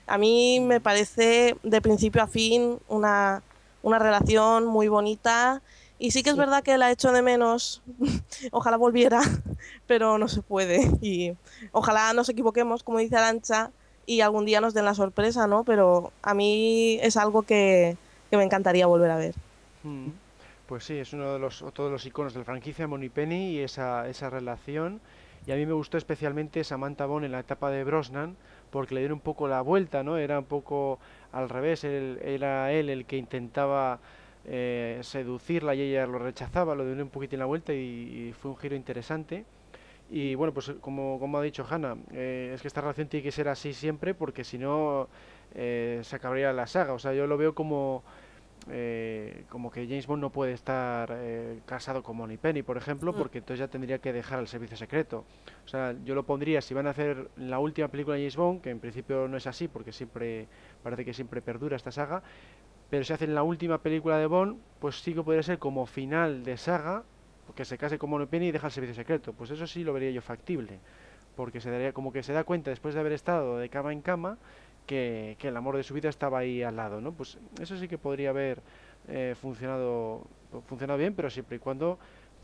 A mí me parece de principio a fin una, una relación muy bonita y sí que es Sí. verdad que la echo de menos. (laughs) ojalá volviera, (laughs) pero no se puede. Y ojalá nos equivoquemos, como dice Arancha, y algún día nos den la sorpresa, ¿no? Pero a mí es algo que, que me encantaría volver a ver. Mm. Pues sí, es uno de los, otro de los iconos de la franquicia, Moneypenny, y esa, esa relación. Y a mí me gustó especialmente Samantha Bond en la etapa de Brosnan, porque le dieron un poco la vuelta, ¿no? Era un poco al revés, era él el que intentaba eh, seducirla y ella lo rechazaba, lo dio un poquitín la vuelta y, fue un giro interesante. Y bueno, pues como, como ha dicho Hanna, eh, es que esta relación tiene que ser así siempre porque si no eh, se acabaría la saga. O sea, yo lo veo como, eh, como que James Bond no puede estar eh, casado con Money Penny, por ejemplo, Mm. porque entonces ya tendría que dejar el servicio secreto. O sea, yo lo pondría si van a hacer la última película de James Bond, que en principio no es así porque siempre parece que siempre perdura esta saga, pero si hacen la última película de Bond, pues sí que podría ser como final de saga, que se case con Moneypenny y deja el servicio secreto. Pues eso sí lo vería yo factible, porque se daría como que se da cuenta después de haber estado de cama en cama que, que el amor de su vida estaba ahí al lado, ¿no? Pues eso sí que podría haber eh, funcionado funcionado bien, pero siempre y cuando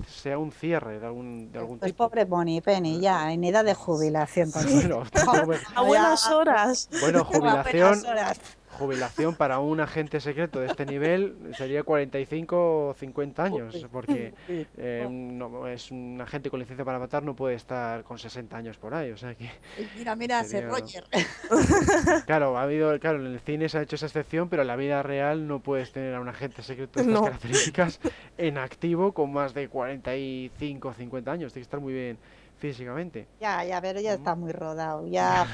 sea un cierre de algún de algún tipo. pobre Bonnie Penny, ya en edad de jubilación. con Bueno, (laughs) A buenas horas. bueno, (laughs) A buenas jubilación, horas. Jubilación para un agente secreto de este nivel sería 45 o 50 años, porque (laughs) eh, no, es un agente con licencia para matar, no puede estar con 60 años por ahí, o sea que... Mira, mira, ese Roger. (laughs) (laughs) Claro, ha habido, claro, en el cine se ha hecho esa excepción, pero en la vida real no puedes tener a un agente secreto de estas características en activo con más de 45 o 50 años, tiene que estar muy bien físicamente. Ya, ya, pero ya está muy rodado, ya...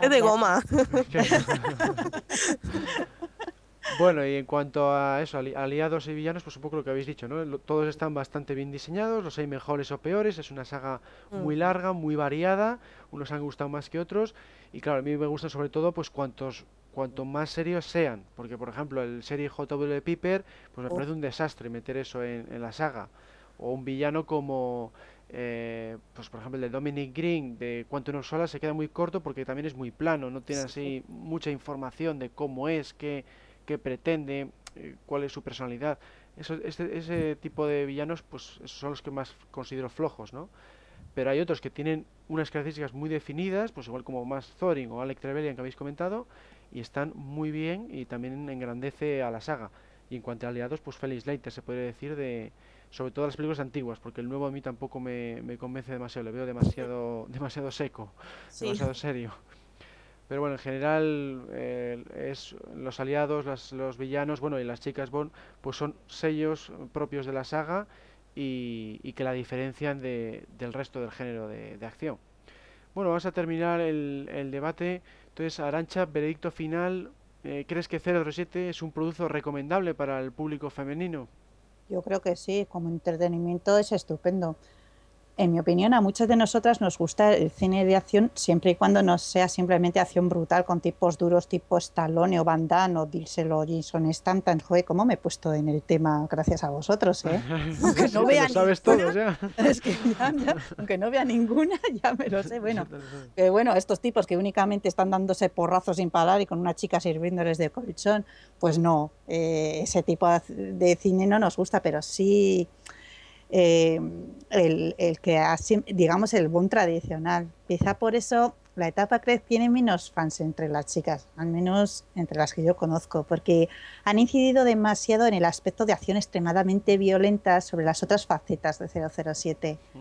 es de goma. (laughs) Bueno, y en cuanto a eso, aliados y villanos, pues un poco lo que habéis dicho, ¿no? Todos están bastante bien diseñados, los hay mejores o peores, es una saga muy mm. larga, muy variada, unos han gustado más que otros, y claro, a mí me gusta sobre todo pues cuantos cuanto más serios sean, porque por ejemplo el serie J.W. Piper, pues me oh. parece un desastre meter eso en, en la saga, o un villano como eh, pues por ejemplo el de Dominic Green de Quantum of Solace se queda muy corto porque también es muy plano, no tiene así mucha información de cómo es, qué, qué pretende, eh, cuál es su personalidad. Eso, este, ese tipo de villanos pues son los que más considero flojos, ¿no? Pero hay otros que tienen unas características muy definidas, pues igual como más Thorin o Alec Trevelyan que habéis comentado, y están muy bien y también engrandece a la saga. Y en cuanto a aliados, pues Felix Leiter se puede decir de, sobre todo las películas antiguas, porque el nuevo a mí tampoco me, convence demasiado, le veo demasiado, (laughs) demasiado seco, demasiado serio. Pero bueno, en general eh, es los aliados, los villanos, bueno, y las chicas Bond, pues son sellos propios de la saga y, que la diferencian de, del resto del género de, acción. Bueno, vamos a terminar el, el debate. Entonces, Arancha, veredicto final. Eh, ¿Crees que 007 es un producto recomendable para el público femenino? Yo creo que sí, como entretenimiento es estupendo. En mi opinión, a muchas de nosotras nos gusta el cine de acción siempre y cuando no sea simplemente acción brutal con tipos duros tipo Stallone o Van Damme o Diesel o Jason Stanton. Joder, ¿cómo me he puesto en el tema gracias a vosotros? ¿eh? (laughs) aunque no vea sabes ninguna, ya. (laughs) Es que aunque no vea ninguna, (laughs) ya me lo sé. Bueno, que bueno, estos tipos que únicamente están dándose porrazos sin parar y con una chica sirviéndoles de colchón, pues no, eh, ese tipo de cine no nos gusta, pero sí eh, el, el, que digamos, el boom tradicional. Quizá por eso la etapa Craig tiene menos fans entre las chicas, al menos entre las que yo conozco, porque han incidido demasiado en el aspecto de acción extremadamente violenta sobre las otras facetas de 007. Mm.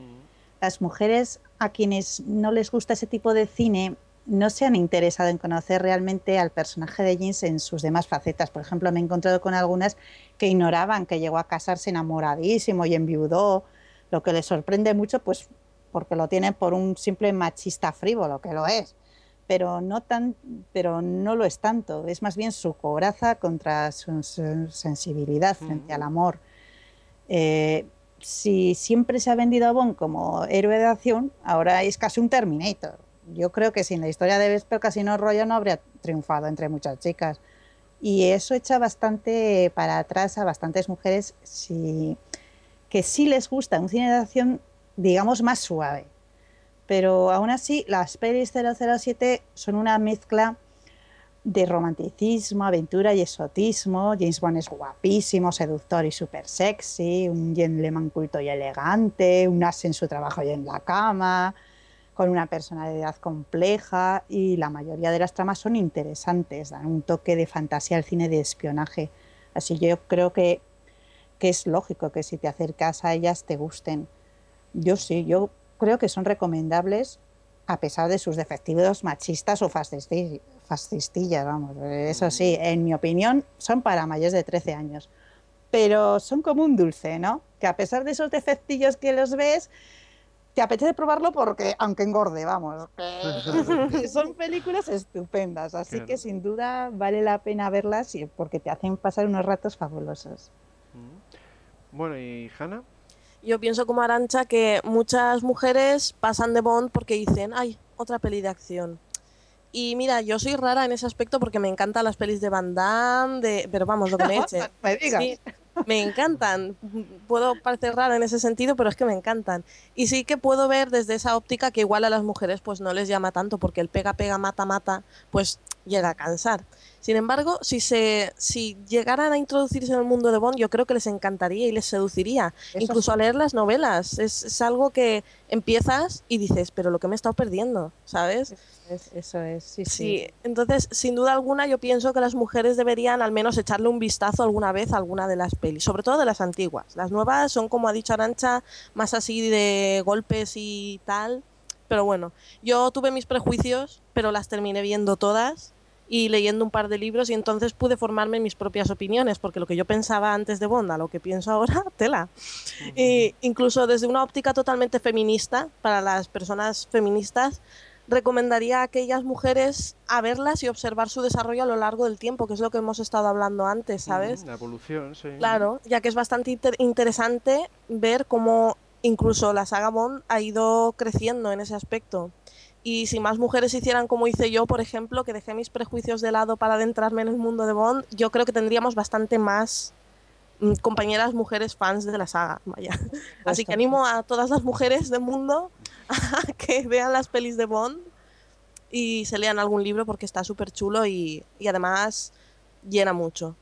Las mujeres a quienes no les gusta ese tipo de cine no se han interesado en conocer realmente al personaje de Jeans en sus demás facetas. Por ejemplo, me he encontrado con algunas que ignoraban que llegó a casarse enamoradísimo y enviudó, lo que les sorprende mucho, pues porque lo tienen por un simple machista frívolo, que lo es. Pero no, tan, pero no lo es tanto, es más bien su cobraza contra su, sensibilidad frente al amor. Eh, si siempre se ha vendido a Bond como héroe de acción, ahora es casi un Terminator yo creo que sin la historia de Vesper Casino Royale no habría triunfado entre muchas chicas. Y eso echa bastante para atrás a bastantes mujeres que sí les gusta un cine de acción, digamos, más suave. Pero aún así, las pelis 007 son una mezcla de romanticismo, aventura y exotismo. James Bond es guapísimo, seductor y súper sexy, un gentleman culto y elegante, un as en su trabajo y en la cama, con una personalidad compleja y la mayoría de las tramas son interesantes, dan un toque de fantasía al cine de espionaje. Así yo creo que, que es lógico que si te acercas a ellas te gusten. Yo sí, yo creo que son recomendables a pesar de sus defectivos machistas o fascistillas, vamos. Eso sí, en mi opinión, son para mayores de 13 años. Pero son como un dulce, ¿no? Que a pesar de esos defectillos que los ves, te apetece probarlo porque, aunque engorde, vamos, (laughs) son películas estupendas, así que sin duda vale la pena verlas porque te hacen pasar unos ratos fabulosos. Mm. Bueno, ¿y Hanna? Yo pienso como Arancha que muchas mujeres pasan de Bond porque dicen, ay, otra peli de acción. Y mira, yo soy rara en ese aspecto porque me encantan las pelis de Van Damme, de... pero vamos, lo que me (laughs) eche. me digas me encantan. Puedo parecer raro en ese sentido, pero es que me encantan. Y sí que puedo ver desde esa óptica que igual a las mujeres pues no les llama tanto, porque el pega, pega, mata, mata, pues llega a cansar. Sin embargo, si se si llegaran a introducirse en el mundo de Bond, yo creo que les encantaría y les seduciría. Eso Incluso sí. a leer las novelas. Es, es algo que empiezas y dices, pero lo que me he estado perdiendo, ¿sabes? Es- eso es, sí, sí. Sí, entonces, sin duda alguna, yo pienso que las mujeres deberían al menos echarle un vistazo alguna vez a alguna de las pelis, sobre todo de las antiguas. Las nuevas son, como ha dicho Arancha, más así de golpes y tal. Pero bueno, yo tuve mis prejuicios, pero las terminé viendo todas y leyendo un par de libros y entonces pude formarme mis propias opiniones, porque lo que yo pensaba antes de Bond a lo que pienso ahora, (laughs) tela. Y incluso desde una óptica totalmente feminista, para las personas feministas, recomendaría a aquellas mujeres a verlas y observar su desarrollo a lo largo del tiempo, que es lo que hemos estado hablando antes, ¿sabes? La evolución, sí. Claro, ya que es bastante inter- interesante ver cómo incluso la saga Bond ha ido creciendo en ese aspecto. Y si más mujeres hicieran como hice yo, por ejemplo, que dejé mis prejuicios de lado para adentrarme en el mundo de Bond, yo creo que tendríamos bastante más mm, compañeras mujeres fans de la saga. Vaya. (laughs) Así que animo a todas las mujeres del mundo (laughs) a que vean las pelis de Bond y se lean algún libro porque está súper chulo y, y además llena mucho.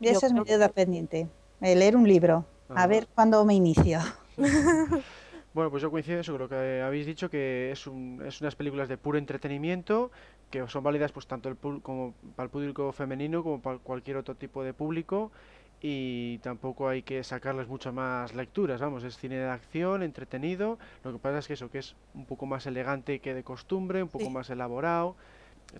Y esa es mi que- deuda pendiente, leer un libro. A ver cuándo me inicio. (laughs) Bueno, pues yo coincido eso, creo que habéis dicho que es, un, es unas películas de puro entretenimiento, que son válidas pues tanto el, como para el público femenino como para cualquier otro tipo de público y tampoco hay que sacarles muchas más lecturas, vamos, es cine de acción, entretenido, lo que pasa es que eso, que es un poco más elegante que de costumbre, un poco Sí. más elaborado,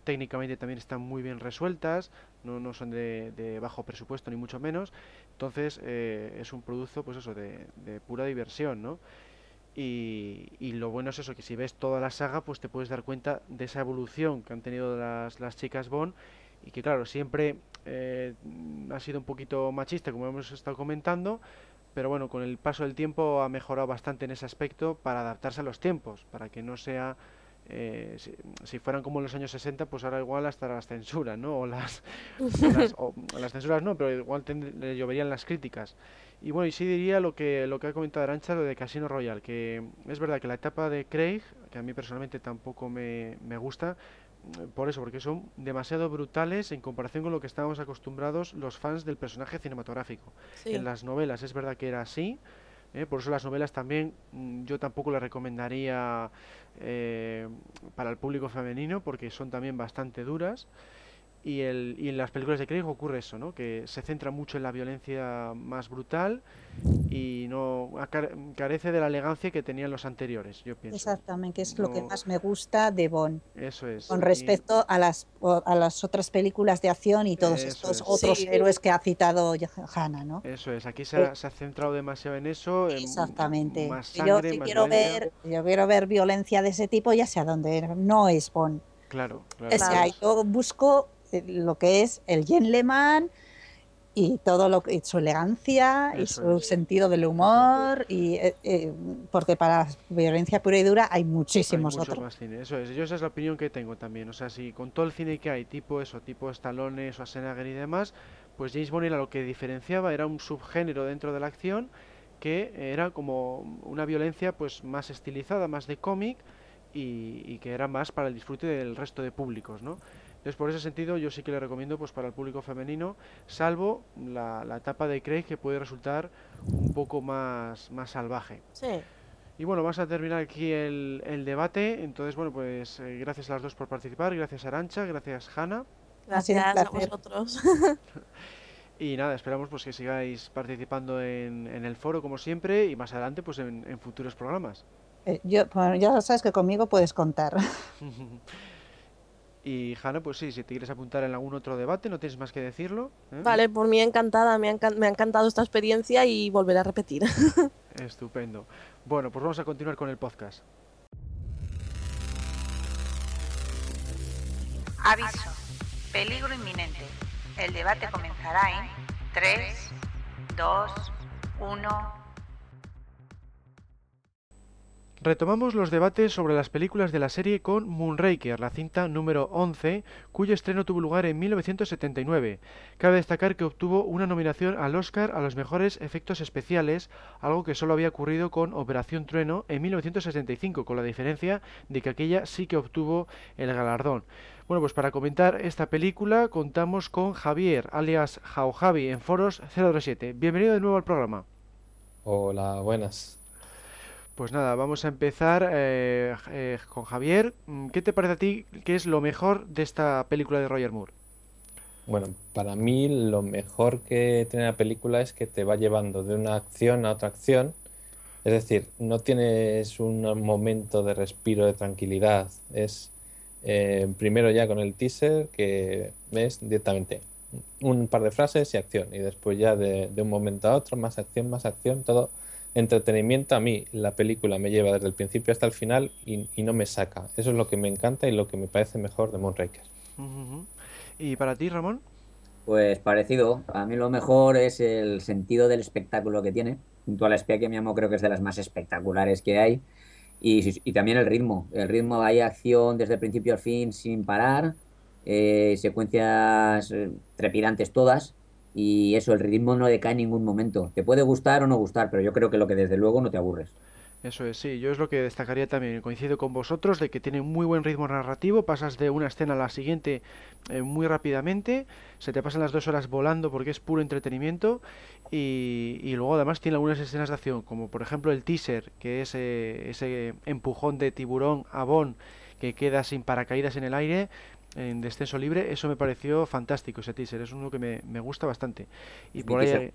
técnicamente también están muy bien resueltas, no, no son de, de bajo presupuesto ni mucho menos, entonces eh, es un producto pues eso de, de pura diversión, ¿no? Y, y lo bueno es eso, que si ves toda la saga, pues te puedes dar cuenta de esa evolución que han tenido las, las chicas Bond y que claro, siempre eh, ha sido un poquito machista, como hemos estado comentando, pero bueno, con el paso del tiempo ha mejorado bastante en ese aspecto para adaptarse a los tiempos, para que no sea... eh, si, si fueran como en los años 60, pues ahora igual hasta las censuras, ¿no? O las, (laughs) o las, o las censuras no, pero igual tend- le lloverían las críticas. Y bueno, y sí diría lo que, lo que ha comentado Arancha, lo de Casino Royale, que es verdad que la etapa de Craig, que a mí personalmente tampoco me, me gusta, por eso, porque son demasiado brutales en comparación con lo que estábamos acostumbrados los fans del personaje cinematográfico. Sí. En las novelas es verdad que era así, ¿eh? por eso las novelas también mm, yo tampoco las recomendaría eh, para el público femenino, porque son también bastante duras. Y, el, y en las películas de Craig ocurre eso, ¿no? Que se centra mucho en la violencia más brutal y no carece de la elegancia que tenían los anteriores, yo pienso. Exactamente, que es lo que más me gusta de Bond. Eso es. Con y- respecto a las, o- a las otras películas de acción y todos Eso estos es. otros Sí. héroes que ha citado Hanna, ¿no? Eso es, aquí se ha, se ha centrado demasiado en eso, en Exactamente. más Y yo si más quiero violencia. ver, yo quiero ver violencia de ese tipo, ya sea donde no es Bond. Claro, claro. O sea, Claro. yo busco eh, lo que es el gentleman y todo lo que su elegancia y su es. sentido del humor y eh, eh, porque para violencia pura y dura hay muchísimos otros. más cine, eso es. Yo esa es la opinión que tengo también. O sea, si con todo el cine que hay, tipo eso, tipo Stallone, Schwarzenegger y demás, pues James Bond era lo que diferenciaba, era un subgénero dentro de la acción que era como una violencia pues más estilizada, más de cómic y, y que era más para el disfrute del resto de públicos, ¿no? Entonces, por ese sentido, yo sí que le recomiendo pues para el público femenino, salvo la, la etapa de Craig que puede resultar un poco más, más salvaje. Sí. Y bueno, vamos a terminar aquí el, el debate. Entonces, bueno, pues eh, gracias a las dos por participar, gracias Arancha, gracias Hanna. Gracias a vosotros. (laughs) Y nada, esperamos pues que sigáis participando en, en el foro como siempre y más adelante pues en, en futuros programas. Eh, yo, bueno, ya sabes que conmigo puedes contar. (laughs) y Hanna, pues sí, si te quieres apuntar en algún otro debate, no tienes más que decirlo. ¿eh? Vale, por mí encantada, me ha, encan- me ha encantado esta experiencia y volveré a repetir. (laughs) Estupendo. Bueno, pues vamos a continuar con el podcast. Aviso. Peligro inminente. El debate comenzará en 3, 2, 1. Retomamos los debates sobre las películas de la serie con Moonraker, la cinta número 11, cuyo estreno tuvo lugar en 1979. Cabe destacar que obtuvo una nominación al Oscar a los mejores efectos especiales, algo que solo había ocurrido con Operación Trueno en 1965, con la diferencia de que aquella sí que obtuvo el galardón. Bueno, pues para comentar esta película contamos con Javier, alias Jao Javi, en Foros 037. Bienvenido de nuevo al programa. Hola, buenas. Pues nada, vamos a empezar eh, eh, con Javier. Mm, ¿Qué te parece a ti qué es lo mejor de esta película de Roger Moore? Bueno, para mí lo mejor que tiene la película es que te va llevando de una acción a otra acción. Es decir, no tienes un momento de respiro, de tranquilidad. Es eh, primero ya con el teaser que ves directamente un par de frases y acción. Y después ya de un momento a otro, más acción, más acción, todo entretenimiento a mí la película me lleva desde el principio hasta el final y, no me saca. Eso es lo que me encanta y lo que me parece mejor de Moonraker. ¿Y para ti, Ramón? Pues parecido. A mí lo mejor es el sentido del espectáculo que tiene. Junto a la espía que me amo creo que es de las más espectaculares que hay. Y, y también el ritmo. El ritmo, hay acción desde el principio al fin sin parar. Eh, secuencias eh, trepidantes todas y eso, el ritmo no decae en ningún momento. Te puede gustar o no gustar, pero yo creo que lo que desde luego no te aburres. Eso es, sí, yo es lo que destacaría también, coincido con vosotros, de que tiene muy buen ritmo narrativo, pasas de una escena a la siguiente eh, muy rápidamente, se te pasan las dos horas volando porque es puro entretenimiento y, y luego además tiene algunas escenas de acción, como por ejemplo el teaser, que es eh, ese empujón de tiburón a Bon que queda sin paracaídas en el aire, en descenso libre, eso me pareció fantástico ese teaser, es uno que me, me gusta bastante. Y por ahí...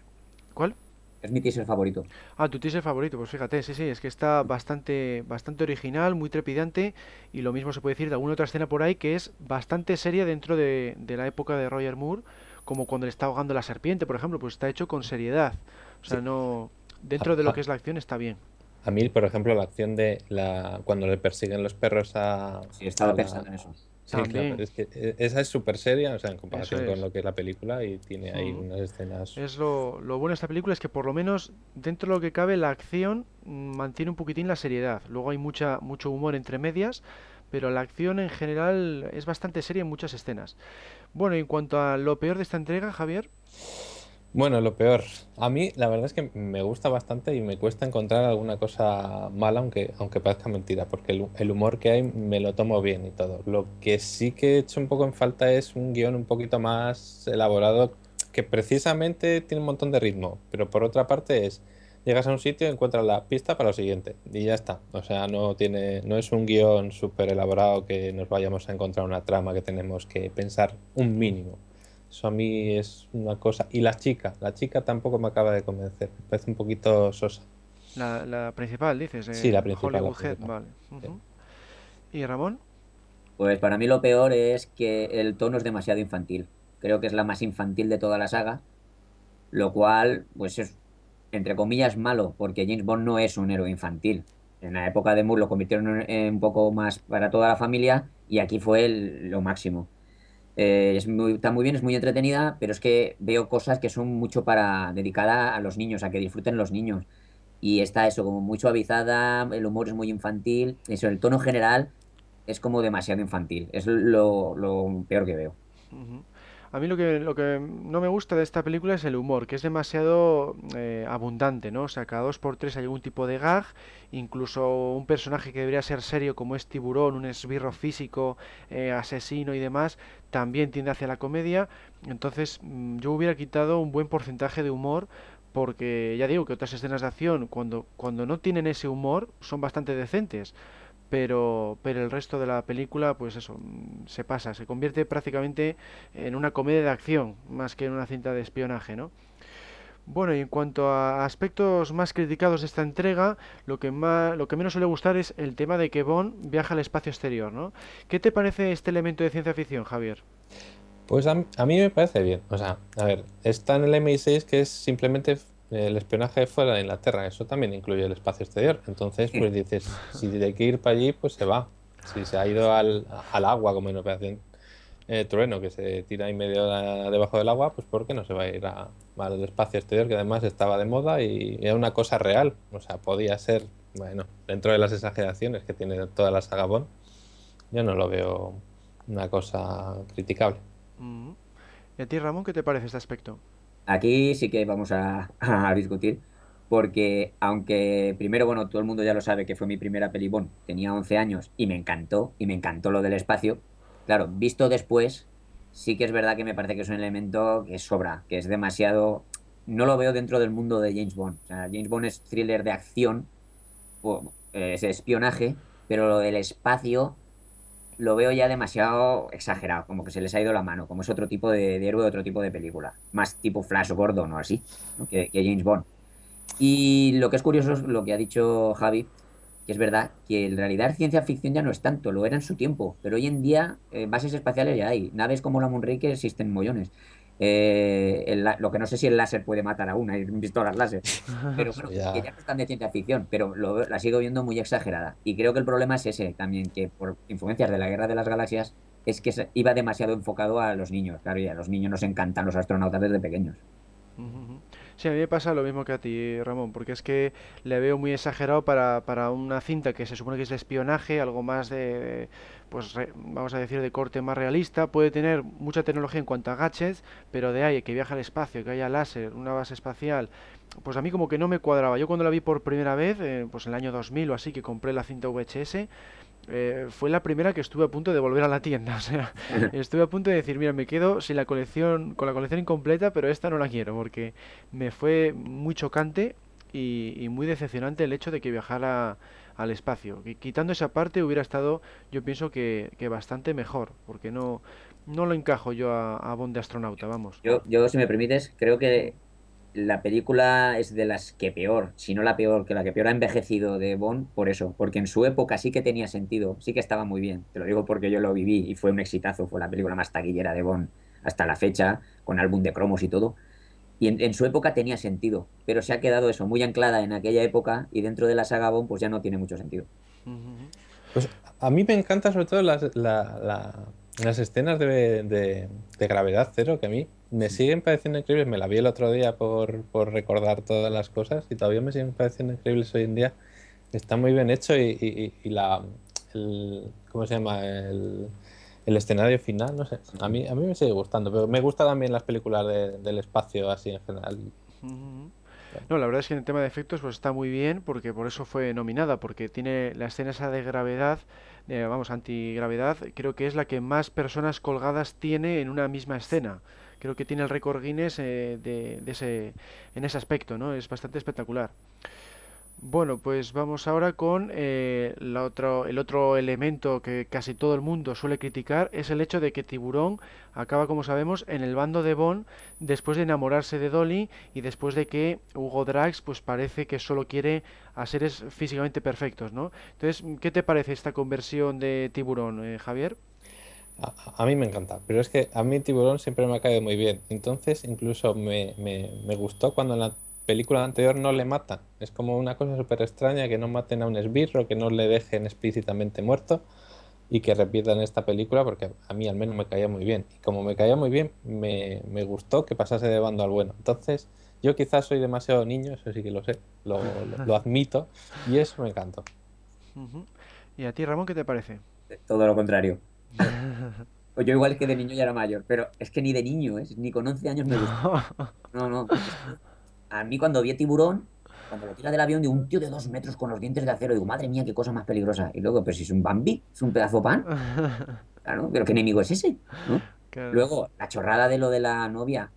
¿Cuál? Es mi teaser favorito. Ah, tu teaser favorito, pues fíjate, sí, sí, es que está bastante, bastante original, muy trepidante, y lo mismo se puede decir de alguna otra escena por ahí que es bastante seria dentro de, de la época de Roger Moore, como cuando le está ahogando la serpiente, por ejemplo, pues está hecho con seriedad. O sea, no. Dentro de lo que es la acción está bien. A mí, por ejemplo, la acción de la cuando le persiguen los perros a. Sí, estaba pensando en eso. Sí, claro, es que eh, esa es súper seria, o sea, en comparación con lo que es la película y tiene ahí unas escenas. Es lo, lo, bueno de esta película es que por lo menos dentro de lo que cabe la acción mm, mantiene un poquitín la seriedad. Luego hay mucha mucho humor entre medias, pero la acción en general es bastante seria en muchas escenas. Bueno, en cuanto a lo peor de esta entrega, Javier. Bueno, lo peor. A mí la verdad es que me gusta bastante y me cuesta encontrar alguna cosa mala, aunque, aunque parezca mentira, porque el, humor que hay me lo tomo bien y todo. Lo que sí que he hecho un poco en falta es un guion un poquito más elaborado, que precisamente tiene un montón de ritmo, pero por otra parte es, llegas a un sitio y encuentras la pista para lo siguiente, y ya está. O sea, no, tiene, no es un guion súper elaborado que nos vayamos a encontrar una trama que tenemos que pensar un mínimo. Eso a mí es una cosa. Y la chica, la chica tampoco me acaba de convencer. Me parece un poquito sosa. La, la principal, dices. sí, la principal. vale. ¿Y Ramón? Pues para mí lo peor es que el tono es demasiado infantil. Creo que es la más infantil de toda la saga. Lo cual, pues es, entre comillas, malo, porque James Bond no es un héroe infantil. En la época de Moore lo convirtieron en un poco más para toda la familia y aquí fue lo máximo. Eh, es muy, está muy bien, es muy entretenida, pero es que veo cosas que son mucho para dedicada a los niños, a que disfruten los niños. Y está eso, como muy suavizada, el humor es muy infantil, eso, el tono general es como demasiado infantil. Es lo, lo peor que veo. A mí lo que, lo que no me gusta de esta película es el humor, que es demasiado eh, abundante, ¿no? O sea, cada dos por tres hay algún tipo de gag, incluso un personaje que debería ser serio como es Tiburón, un esbirro físico, eh, asesino y demás, también tiende hacia la comedia. Entonces mm, yo hubiera quitado un buen porcentaje de humor porque ya digo que otras escenas de acción cuando, cuando no tienen ese humor son bastante decentes pero, pero el resto de la película, pues eso, mm, se pasa, se convierte prácticamente en una comedia de acción, más que en una cinta de espionaje, ¿no? Bueno, y en cuanto a aspectos más criticados de esta entrega, lo que, más, lo que menos suele gustar es el tema de que Bond viaja al espacio exterior, ¿no? ¿Qué te parece este elemento de ciencia ficción, Javier? Pues a, mí me parece bien. O sea, a ver, está en el MI6 que es simplemente el espionaje fuera de Inglaterra, eso también incluye el espacio exterior. Entonces, pues dices, si tiene que ir para allí, pues se va. Si se ha ido al, al agua, como en Operación eh, Trueno, que se tira ahí medio debajo del agua, pues ¿por qué no se va a ir al espacio exterior, que además estaba de moda y era una cosa real? O sea, podía ser bueno, dentro de las exageraciones que tiene toda la saga Bond, yo no lo veo una cosa criticable. Mm. ¿Y a ti, Ramón, qué te parece este aspecto? Aquí sí que vamos (laughs) a, discutir, porque aunque primero, bueno, todo el mundo ya lo sabe que fue mi primera peli Bond, tenía 11 años y me encantó, y me encantó lo del espacio, claro, visto después, sí que es verdad que me parece que es un elemento que sobra, que es demasiado... No lo veo dentro del mundo de James Bond. O sea, James Bond es thriller de acción, eh, es espionaje, pero lo del espacio lo veo ya demasiado exagerado, como que se les ha ido la mano, como es otro tipo de, de héroe, otro tipo de película, más tipo Flash Gordon o así, que James Bond. Y lo que es curioso es lo que ha dicho Javi, que es verdad que en realidad ciencia ficción ya no es tanto, lo era en su tiempo, pero hoy en día eh, bases espaciales ya hay, naves como la Moonraker existen mollones. Eh, el lo que no sé si el láser puede matar a una, hay (laughs) pistolas láser, pero bueno, Ya. que ya no están de ciencia ficción, pero lo la sigo viendo muy exagerada. Y creo que el problema es ese también, que por influencias de la Guerra de las Galaxias es que se- iba demasiado enfocado a los niños, claro, y a los niños nos encantan los astronautas desde pequeños. Sí, a mí me pasa lo mismo que a ti, Ramón, porque es que le veo muy exagerado para, para una cinta que se supone que es de espionaje, algo más de, pues re- vamos a decir, de corte más realista. Puede tener mucha tecnología en cuanto a gadgets, pero de ahí que viaja al espacio, que haya láser, una base espacial, pues a mí como que no me cuadraba. Yo cuando la vi por primera vez, eh, pues en el año 2000 o así, que compré la cinta VHS, eh, fue la primera que estuve a punto de volver a la tienda. (laughs) O sea, (laughs) estuve a punto de decir, mira, me quedo sin la colección, con la colección incompleta, pero esta no la quiero, porque me fue muy chocante y, y muy decepcionante el hecho de que viajara al espacio. Qui- Quitando esa parte hubiera estado, yo pienso que, que bastante mejor, porque no, no lo encajo yo a, a Bond de astronauta, vamos. Yo, yo, si me permites, creo que la película es de las que peor, si no la peor, que la que peor ha envejecido de Bond, por eso, porque en su época sí que tenía sentido, sí que estaba muy bien. Te lo digo porque yo lo viví y fue un exitazo, fue la película más taquillera de Bond hasta la fecha, con álbum de cromos y todo. Y en, en su época tenía sentido, pero se ha quedado eso muy anclada en aquella época y dentro de la saga Bond pues ya no tiene mucho sentido. Pues a mí me encanta sobre todo las, la- la- las escenas de, de- de gravedad cero, que a mí me siguen pareciendo increíbles. Me la vi el otro día por, por recordar todas las cosas y todavía me siguen pareciendo increíbles hoy en día. Está muy bien hecho y, y- y- y la... el- ¿cómo se llama? El, el escenario final, no sé. A mí, a mí me sigue gustando, pero me gustan también las películas de- del espacio así en general. No, la verdad es que en el tema de efectos pues está muy bien porque por eso fue nominada, porque tiene la escena esa de gravedad, eh, vamos, antigravedad, creo que es la que más personas colgadas tiene en una misma escena. Creo que tiene el récord Guinness eh, de, de ese, en ese aspecto, ¿no? Es bastante espectacular. Bueno, pues vamos ahora con eh, la otro, el otro elemento que casi todo el mundo suele criticar, es el hecho de que Tiburón acaba, como sabemos, en el bando de Bond después de enamorarse de Dolly y después de que Hugo Drax pues parece que solo quiere a seres físicamente perfectos, ¿no? Entonces, ¿qué te parece esta conversión de Tiburón, eh, Javier? A, mí me encanta, pero es que a mí Tiburón siempre me ha caído muy bien. Entonces, incluso me, me- me gustó cuando en la película anterior no le matan. Es como una cosa súper extraña que no maten a un esbirro, que no le dejen explícitamente muerto y que repitan esta película porque a mí al menos me caía muy bien. Y como me caía muy bien, me, me gustó que pasase de bando al bueno. Entonces, yo quizás soy demasiado niño, eso sí que lo sé, lo, lo- lo (laughs) admito, y eso me encantó. ¿Y a ti, Ramón, qué te parece? Todo lo contrario. (laughs) Pues yo igual que de niño ya era mayor, pero es que ni de niño, ¿eh? ni con 11 años me gustó. (laughs) No, no. A mí cuando vi a Tiburón, cuando lo tira del avión, de un tío de dos metros con los dientes de acero, digo, madre mía, qué cosa más peligrosa. Y luego, pues si es un Bambi, es un pedazo de pan, (laughs) claro, pero qué enemigo es ese, ¿no? Claro. Luego, la chorrada de lo de la novia,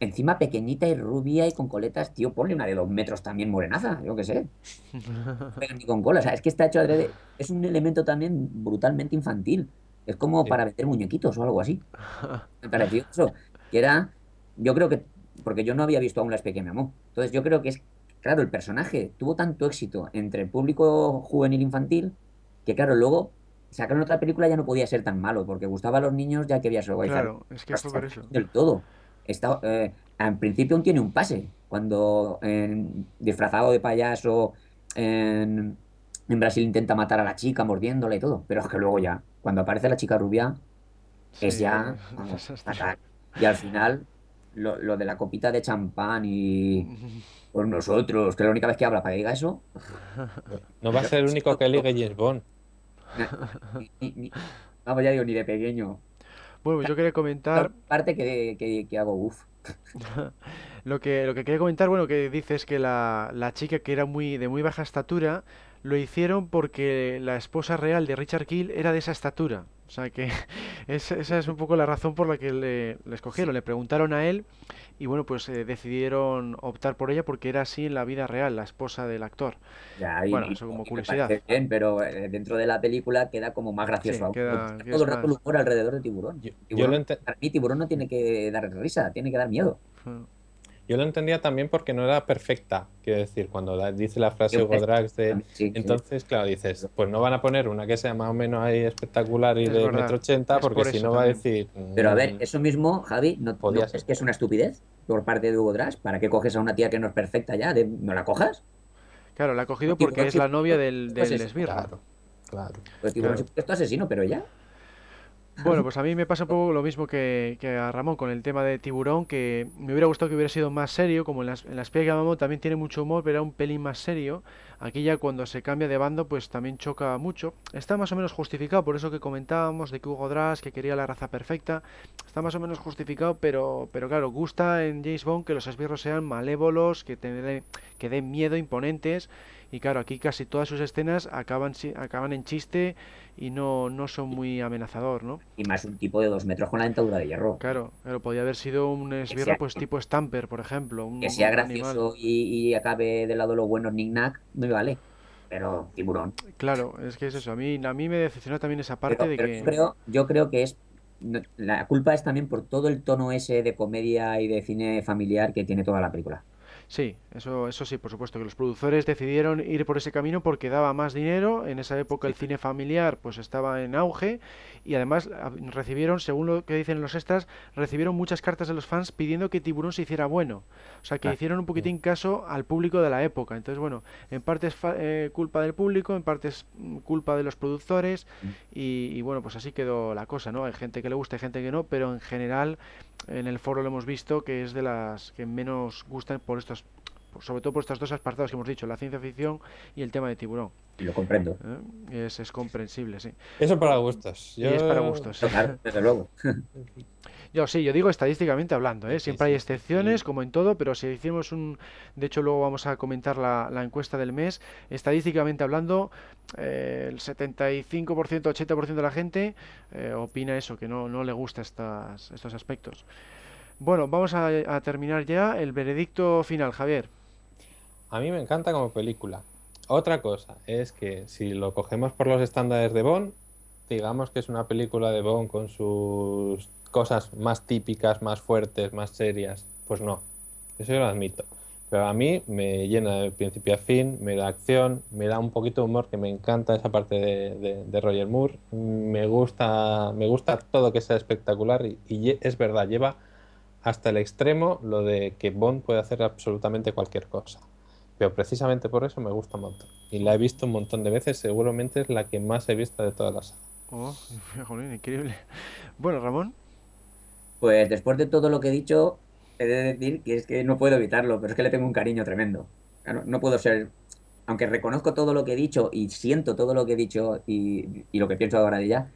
encima pequeñita y rubia y con coletas, tío, ponle una de dos metros también morenaza, yo qué sé. (laughs) Pega ni con cola, o sea, es que está hecho adrede, es un elemento también brutalmente infantil. Es como Sí. para meter muñequitos o algo así. (laughs) Me pareció eso. Que era, yo creo que, porque yo no había visto aún La especie que me amó. Entonces yo creo que es, claro, el personaje tuvo tanto éxito entre el público juvenil infantil que, claro, luego sacaron otra película ya no podía ser tan malo, porque gustaba a los niños ya que había su Claro, es que fue por eso. del todo. Está, eh, al principio aún tiene un pase, cuando disfrazado de payaso en, en Brasil intenta matar a la chica mordiéndola y todo, pero es que luego ya, cuando aparece la chica rubia, es ya (laughs) vamos. (laughs) Y al final, lo, lo de la copita de champán y (laughs) por nosotros, que es la única vez que habla para que diga eso. No va a ser el único que ligue James Bond. vamos, ya digo, ni de pequeño. Bueno, pues yo quería comentar Parte que, que, que hago uff. (laughs) lo que, lo que quería comentar, bueno, que dices que la, la chica que era muy de muy baja estatura lo hicieron porque la esposa real de Richard Kill era de esa estatura. O sea que (laughs) esa, esa es un poco la razón por la que le, le escogieron. Le preguntaron a él y bueno, pues eh, decidieron optar por ella porque era así en la vida real, la esposa del actor. Ya, y- Bueno, y- eso como curiosidad. bien, pero eh, dentro de la película queda como más gracioso. Sí, aún. queda- todo el rato el más- humor alrededor de tiburón. Yo, yo Tiburón, lo para mí, tiburón no tiene que dar risa, tiene que dar miedo. Yo lo entendía también porque no era perfecta. Quiero decir, cuando la- dice la frase Hugo Drax de. Sí, sí. Entonces, claro, dices, pues no van a poner una que sea más o menos ahí espectacular y Es de verdad. metro ochenta, porque por si no va a decir. Pero a ver, mm, eso mismo, Javi, ¿no, no es que es una estupidez por parte de Hugo Drax? ¿Para qué coges a una tía que no es perfecta ya? De- ¿No la cojas? Claro, la ha cogido porque es la novia del, pues del es- esbirro. Claro, claro. Pues Claro. esto asesino, pero ya. Bueno, pues a mí me pasa un poco lo mismo que, a Ramón con el tema de Tiburón, que me hubiera gustado que hubiera sido más serio, como en las, en la espía que llamamos también tiene mucho humor, pero era un pelín más serio. Aquí ya cuando se cambia de bando, pues también choca mucho. Está más o menos justificado, por eso que comentábamos de que Hugo Drax, que quería la raza perfecta, está más o menos justificado, pero, pero claro, gusta en James Bond que los esbirros sean malévolos, que, te que den miedo, imponentes. Y claro, aquí casi todas sus escenas acaban, acaban en chiste y no, no son muy amenazador, ¿no? Y más un tipo de dos metros con la dentadura de hierro. Claro, pero podía haber sido un esbirro pues tipo Stamper, por ejemplo, un, Que sea un gracioso y, y acabe del lado de los buenos knick-knack, me vale. Pero tiburón. Claro, es que es eso, a mí, a mí me decepcionó también esa parte Pero, de pero que... yo, creo, yo creo que es. no- La culpa es también por todo el tono ese de comedia y de cine familiar que tiene toda la película. Sí, eso, eso sí, por supuesto, que los productores decidieron ir por ese camino porque daba más dinero, en esa época el cine familiar pues estaba en auge y además a- recibieron, según lo que dicen los extras, recibieron muchas cartas de los fans pidiendo que Tiburón se hiciera bueno, o sea que Ah, hicieron un poquitín caso al público de la época, entonces bueno, en parte es fa- eh, culpa del público, en parte es mm, culpa de los productores y, y bueno, pues así quedó la cosa, ¿no? Hay gente que le gusta, hay gente que no, pero en general en el foro lo hemos visto que es de las que menos gustan por estos, por- sobre todo por estos dos apartados que hemos dicho, la ciencia ficción y el tema de tiburón. Y lo comprendo. ¿eh? Es, es comprensible, sí. Eso para gustos. Y es para gustos. Claro, desde luego. (laughs) Yo sí, yo digo estadísticamente hablando, ¿eh? Siempre hay excepciones, como en todo, pero si hicimos un... De hecho, luego vamos a comentar la, la encuesta del mes. Estadísticamente hablando, eh, el 75%, 80% de la gente eh, opina eso, que no, no le gusta estas, estos aspectos. Bueno, vamos a, a terminar ya el veredicto final, Javier. A mí me encanta como película. Otra cosa es que si lo cogemos por los estándares de Bond, digamos que es una película de Bond con sus cosas más típicas, más fuertes, más serias, pues no. Eso yo lo admito. Pero a mí me llena de principio a fin, me da acción, me da un poquito de humor, que me encanta esa parte de, de- de Roger Moore. Me gusta, me gusta todo que sea espectacular y, y es verdad, lleva hasta el extremo lo de que Bond puede hacer absolutamente cualquier cosa. Pero precisamente por eso me gusta un montón. Y la he visto un montón de veces, seguramente es la que más he visto de todas las. Oh, (laughs) jolín, increíble. Bueno, Ramón. Pues después de todo lo que he dicho, he de decir que es que no puedo evitarlo, pero es que le tengo un cariño tremendo. No puedo ser. Aunque reconozco todo lo que he dicho y siento todo lo que he dicho y, y lo que pienso ahora de ella,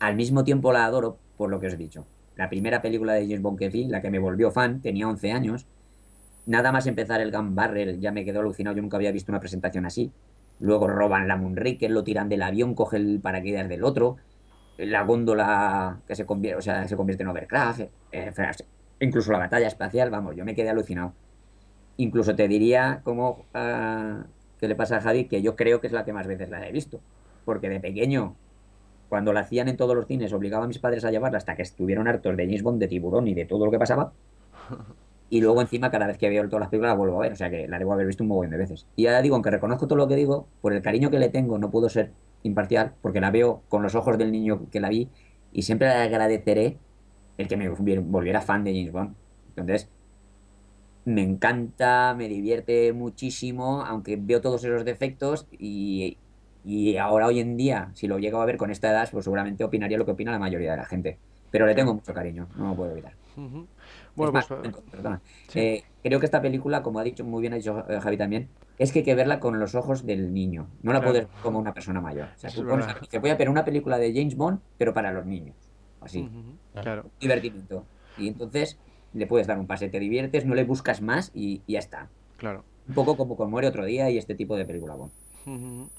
al mismo tiempo la adoro por lo que os he dicho. La primera película de James Bond que vi, la que me volvió fan, tenía 11 años. Nada más empezar el Gun Barrel, ya me quedó alucinado, yo nunca había visto una presentación así. Luego roban la Moonraker, lo tiran del avión, coge el paracaídas del otro, la góndola que se convierte, o sea, se convierte en overcraft, eh, incluso la batalla espacial, vamos, yo me quedé alucinado. Incluso te diría, como ah, que le pasa a Javi, que yo creo que es la que más veces la he visto. Porque de pequeño, cuando la hacían en todos los cines, obligaba a mis padres a llevarla hasta que estuvieron hartos de James de tiburón y de todo lo que pasaba. (laughs) Y luego encima, cada vez que veo todas las películas, la vuelvo a ver. O sea que la debo haber visto un montón de veces. Y ahora digo, aunque reconozco todo lo que digo, por el cariño que le tengo, no puedo ser imparcial, porque la veo con los ojos del niño que la vi, y siempre le agradeceré el que me volviera fan de James Bond. Entonces, me encanta, me divierte muchísimo, aunque veo todos esos defectos, y, y ahora hoy en día, si lo llego a ver con esta edad, pues seguramente opinaría lo que opina la mayoría de la gente. Pero le tengo mucho cariño, no lo puedo evitar. Ujú. Es Bueno, más, pues perdona. sí. Eh, creo que esta película, como ha dicho muy bien ha dicho eh, Javi también, es que hay que verla con los ojos del niño. No la Claro. puedes ver como una persona mayor. O sea, tú pones voy a ver una película de James Bond, pero para los niños. Así. Claro. divertimiento. Y entonces le puedes dar un pase, te diviertes, no le buscas más y, y ya está. Claro. Un poco como con Muere otro día y este tipo de película. Ujú.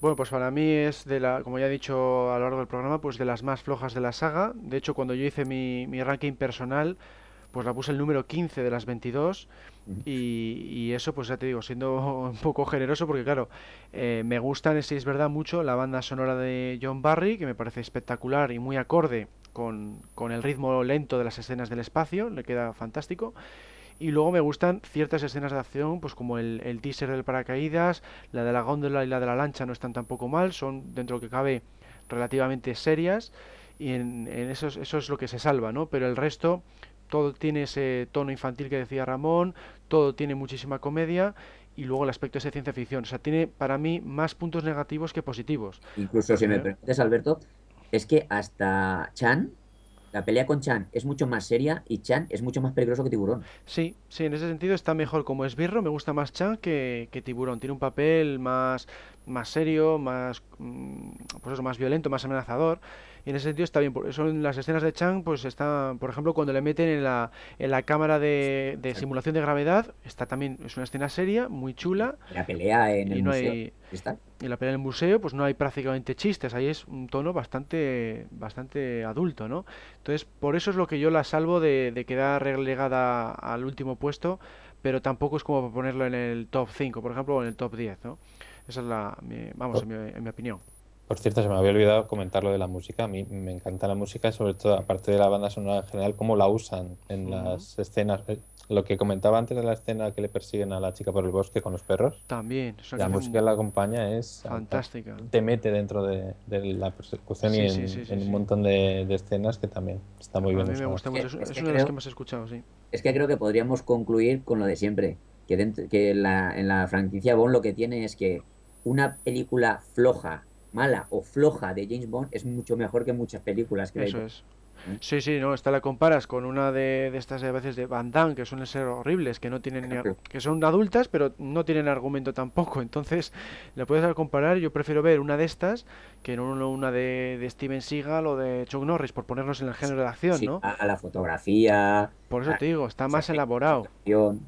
Bueno, pues para mí es de la, como ya he dicho a lo largo del programa, pues de las más flojas de la saga. De hecho, cuando yo hice mi, mi ranking personal, pues la puse el número 15 de las 22 Ujú. y, eso, pues ya te digo, siendo (laughs) un poco generoso, porque claro, eh, me gustan, sí es verdad, mucho la banda sonora de John Barry, que me parece espectacular y muy acorde con, con el ritmo lento de las escenas del espacio, le queda fantástico. Y luego me gustan ciertas escenas de acción, pues como el, el teaser del paracaídas, la de la góndola y la de la lancha no están tampoco mal, son dentro de que cabe relativamente serias y en, en eso, es- eso es lo que se salva, ¿no? Pero el resto, todo tiene ese tono infantil que decía Ramón, todo tiene muchísima comedia y luego el aspecto es de ciencia ficción. O sea, tiene para mí más puntos negativos que positivos. incluso si me permites, Alberto, es que hasta Chan, la pelea con Chan es mucho más seria y Chan es mucho más peligroso que Tiburón. Sí, sí, en ese sentido está mejor como esbirro, me gusta más Chan que, que Tiburón. Tiene un papel más, más serio, más, mm, pues eso, más violento, más amenazador. Y en ese sentido está bien. Por eso en las escenas de Chan, pues está, por ejemplo, cuando le meten en la, en la cámara de, de simulación de gravedad, está también, es una escena seria, muy chula. La pelea en Y el no museo. hay, ¿Está? en la pelea en el museo, pues no hay prácticamente chistes, ahí es un tono bastante, bastante adulto, ¿no? Entonces, por eso es lo que yo la salvo de, de quedar relegada al último puesto, pero tampoco es como para ponerlo en el top 5, por ejemplo, o en el top 10, ¿no? Esa es la, mi- vamos, en mi, en mi opinión. Por cierto, se me había olvidado comentar lo de la música. A mí me encanta la música, sobre todo, aparte de la banda sonora en general, cómo la usan en las escenas. Eh, Lo que comentaba antes de la escena que le persiguen a la chica por el bosque con los perros, También, una la música que la acompaña es fantástica. te mete dentro de, de la persecución y en, sí, sí, sí, en un montón de, de escenas que también está muy A bien mí me gusta mucho, es, es es que una de las creo- que más he escuchado, sí. Es que creo que podríamos concluir con lo de siempre, que, dentro- que la- en la franquicia Bond lo que tiene es que una película floja, mala o floja de James Bond es mucho mejor que muchas películas que hay. Eso es. ¿Eh? Sí, sí, no, esta la comparas con una de, de estas a veces de Van Damme, que suelen ser horribles, que no tienen ni que son adultas, pero no tienen argumento tampoco. (laughs) Entonces, la puedes comparar, yo prefiero ver una de estas que no una de, de Steven Seagal o de Chuck Norris, por ponernos en el género de acción, Sí, ¿no? a, a la fotografía, Por eso te digo, está más elaborado.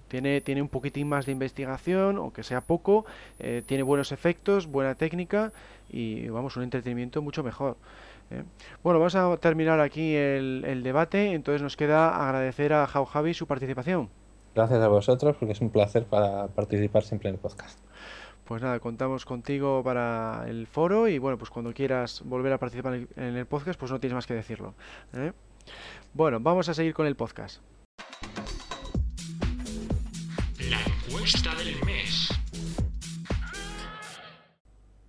Tiene, tiene un poquitín más de investigación, aunque sea poco, eh, tiene buenos efectos, buena técnica y vamos, un entretenimiento mucho mejor. ¿eh? Bueno, vamos a terminar aquí el, el debate, entonces nos queda agradecer a Jau Javi su participación. Gracias a vosotros, porque es un placer para participar siempre en el podcast. Pues nada, contamos contigo para el foro y bueno, pues cuando quieras volver a participar en el, podcast, pues no tienes más que decirlo. ¿eh? Bueno, vamos a seguir con el podcast. La encuesta del mes.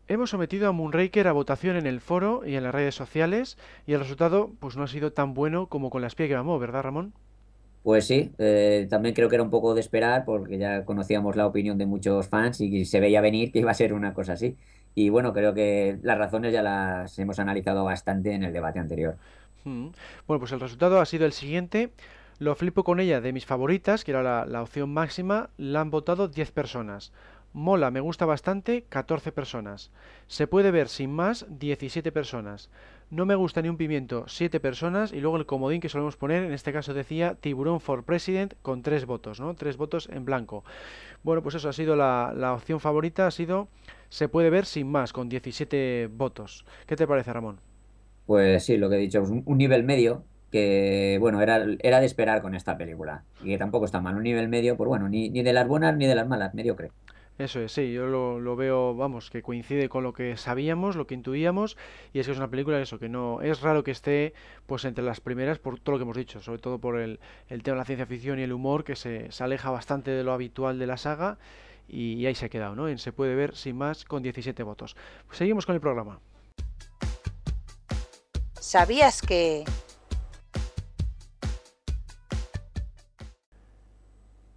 Hemos sometido a Moonraker a votación en el foro y en las redes sociales y el resultado pues no ha sido tan bueno como con la espía que mamó, ¿verdad Ramón? Pues sí, eh, también creo que era un poco de esperar porque ya conocíamos la opinión de muchos fans y se veía venir que iba a ser una cosa así. Y bueno, creo que las razones ya las hemos analizado bastante en el debate anterior. Mm. Bueno, pues el resultado ha sido el siguiente. Lo flipo con ella de mis favoritas, que era la, la opción máxima, la han votado 10 personas. Mola, me gusta bastante, 14 personas. Se puede ver sin más, 17 personas. No me gusta ni un pimiento, 7 personas. Y luego el comodín que solemos poner, en este caso decía Tiburón for President, con 3 votos, ¿no? 3 votos en blanco. Bueno, pues eso ha sido la, opción favorita, ha sido Se puede ver sin más, con 17 votos. ¿Qué te parece, Ramón? Pues sí, lo que he dicho, un, un nivel medio que, bueno, era, era de esperar con esta película. Y que tampoco está mal. Un nivel medio, pues bueno, ni, ni de las buenas ni de las malas, mediocre. Eso es, sí, yo lo, lo veo, vamos, que coincide con lo que sabíamos, lo que intuíamos, y es que es una película eso, que no, es raro que esté pues entre las primeras por todo lo que hemos dicho, sobre todo por el, el tema de la ciencia ficción y el humor, que se, se aleja bastante de lo habitual de la saga, y, ahí se ha quedado, ¿no? En se puede ver sin más con 17 votos. Pues seguimos con el programa. ¿Sabías que...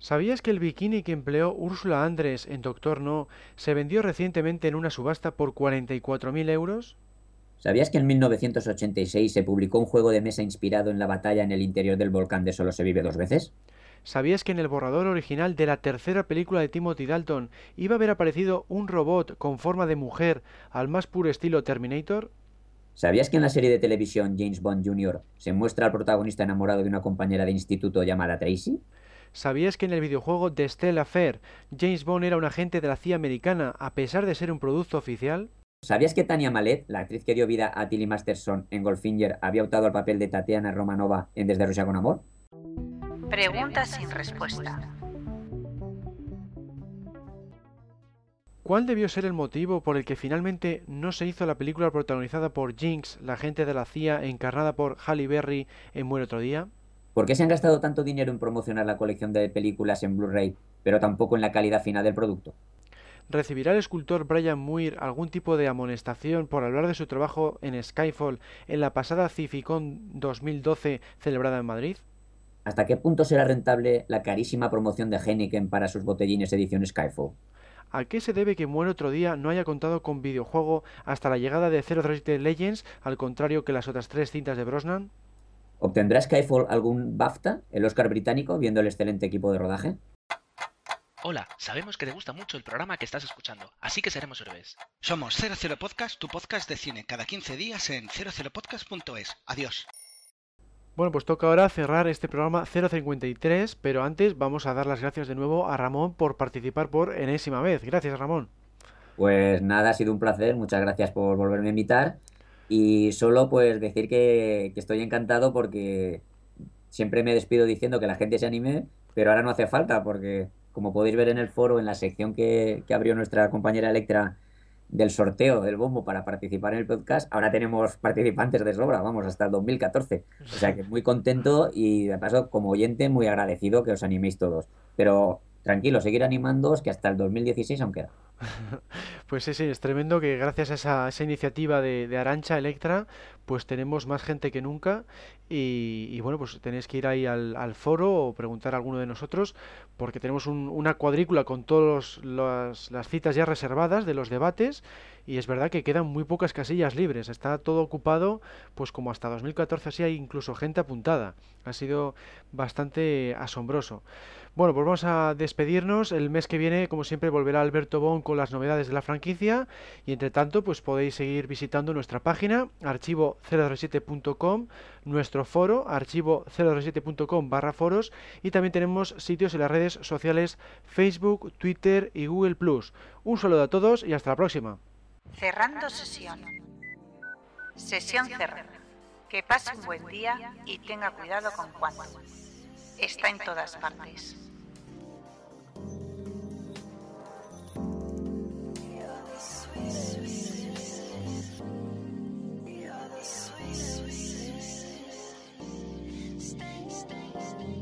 ¿Sabías que el bikini que empleó Úrsula Andrés en Doctor No se vendió recientemente en una subasta por 44.000 euros? ¿Sabías que en 1986 se publicó un juego de mesa inspirado en la batalla en el interior del volcán de Solo se vive dos veces? ¿Sabías que en el borrador original de la tercera película de Timothy Dalton iba a haber aparecido un robot con forma de mujer al más puro estilo Terminator? ¿Sabías que en la serie de televisión James Bond Jr. se muestra al protagonista enamorado de una compañera de instituto llamada Tracy? ¿Sabías que en el videojuego The Stella Fair James Bond era un agente de la CIA americana a pesar de ser un producto oficial? ¿Sabías que Tania Malet, la actriz que dio vida a Tilly Masterson en Goldfinger, había optado al papel de Tatiana Romanova en Desde Rusia con Amor? Preguntas sin respuesta. ¿Cuál debió ser el motivo por el que finalmente no se hizo la película protagonizada por Jinx, la agente de la CIA encarnada por Halle Berry en Muere otro día? ¿Por qué se han gastado tanto dinero en promocionar la colección de películas en Blu-ray, pero tampoco en la calidad final del producto? ¿Recibirá el escultor Brian Muir algún tipo de amonestación por hablar de su trabajo en Skyfall en la pasada Cificon 2012 celebrada en Madrid? ¿Hasta qué punto será rentable la carísima promoción de Heineken para sus botellines edición Skyfall? ¿A qué se debe que Muere otro día no haya contado con videojuego hasta la llegada de 037 Legends, al contrario que las otras tres cintas de Brosnan? ¿Obtendrá Skyfall algún BAFTA, el Oscar británico, viendo el excelente equipo de rodaje? Hola, sabemos que te gusta mucho el programa que estás escuchando, así que seremos héroes. Somos 00 Podcast, tu podcast de cine, cada 15 días en 00podcast.es. Adiós. Bueno, pues toca ahora cerrar este programa 053, pero antes vamos a dar las gracias de nuevo a Ramón por participar por enésima vez. Gracias, Ramón. Pues nada, ha sido un placer, muchas gracias por volverme a invitar y solo pues decir que, estoy encantado porque siempre me despido diciendo que la gente se anime, pero ahora no hace falta porque como podéis ver en el foro, en la sección que, que abrió nuestra compañera Electra del sorteo del bombo para participar en el podcast, ahora tenemos participantes de sobra, vamos, hasta el 2014. O sea que muy contento y de paso, como oyente, muy agradecido que os animéis todos. Pero tranquilo, seguir animándoos que hasta el 2016 aún queda. (laughs) Pues sí, sí, es tremendo que gracias a esa, esa iniciativa de, de, Arancha Electra, pues tenemos más gente que nunca y, bueno, pues tenéis que ir ahí al, al, foro o preguntar a alguno de nosotros porque tenemos un, una cuadrícula con todas las citas ya reservadas de los debates y es verdad que quedan muy pocas casillas libres, está todo ocupado, pues como hasta 2014 así hay incluso gente apuntada, ha sido bastante asombroso. Bueno, pues vamos a despedirnos. El mes que viene, como siempre, volverá Alberto Bon con las novedades de la franquicia. Y entre tanto, pues podéis seguir visitando nuestra página, archivo037.com, nuestro foro, archivo037.com barra foros. Y también tenemos sitios en las redes sociales Facebook, Twitter y Google Plus. Un saludo a todos y hasta la próxima. Cerrando sesión. Sesión cerrada. Que pase un buen día y tenga cuidado con cuánto. Está en todas partes. Christ.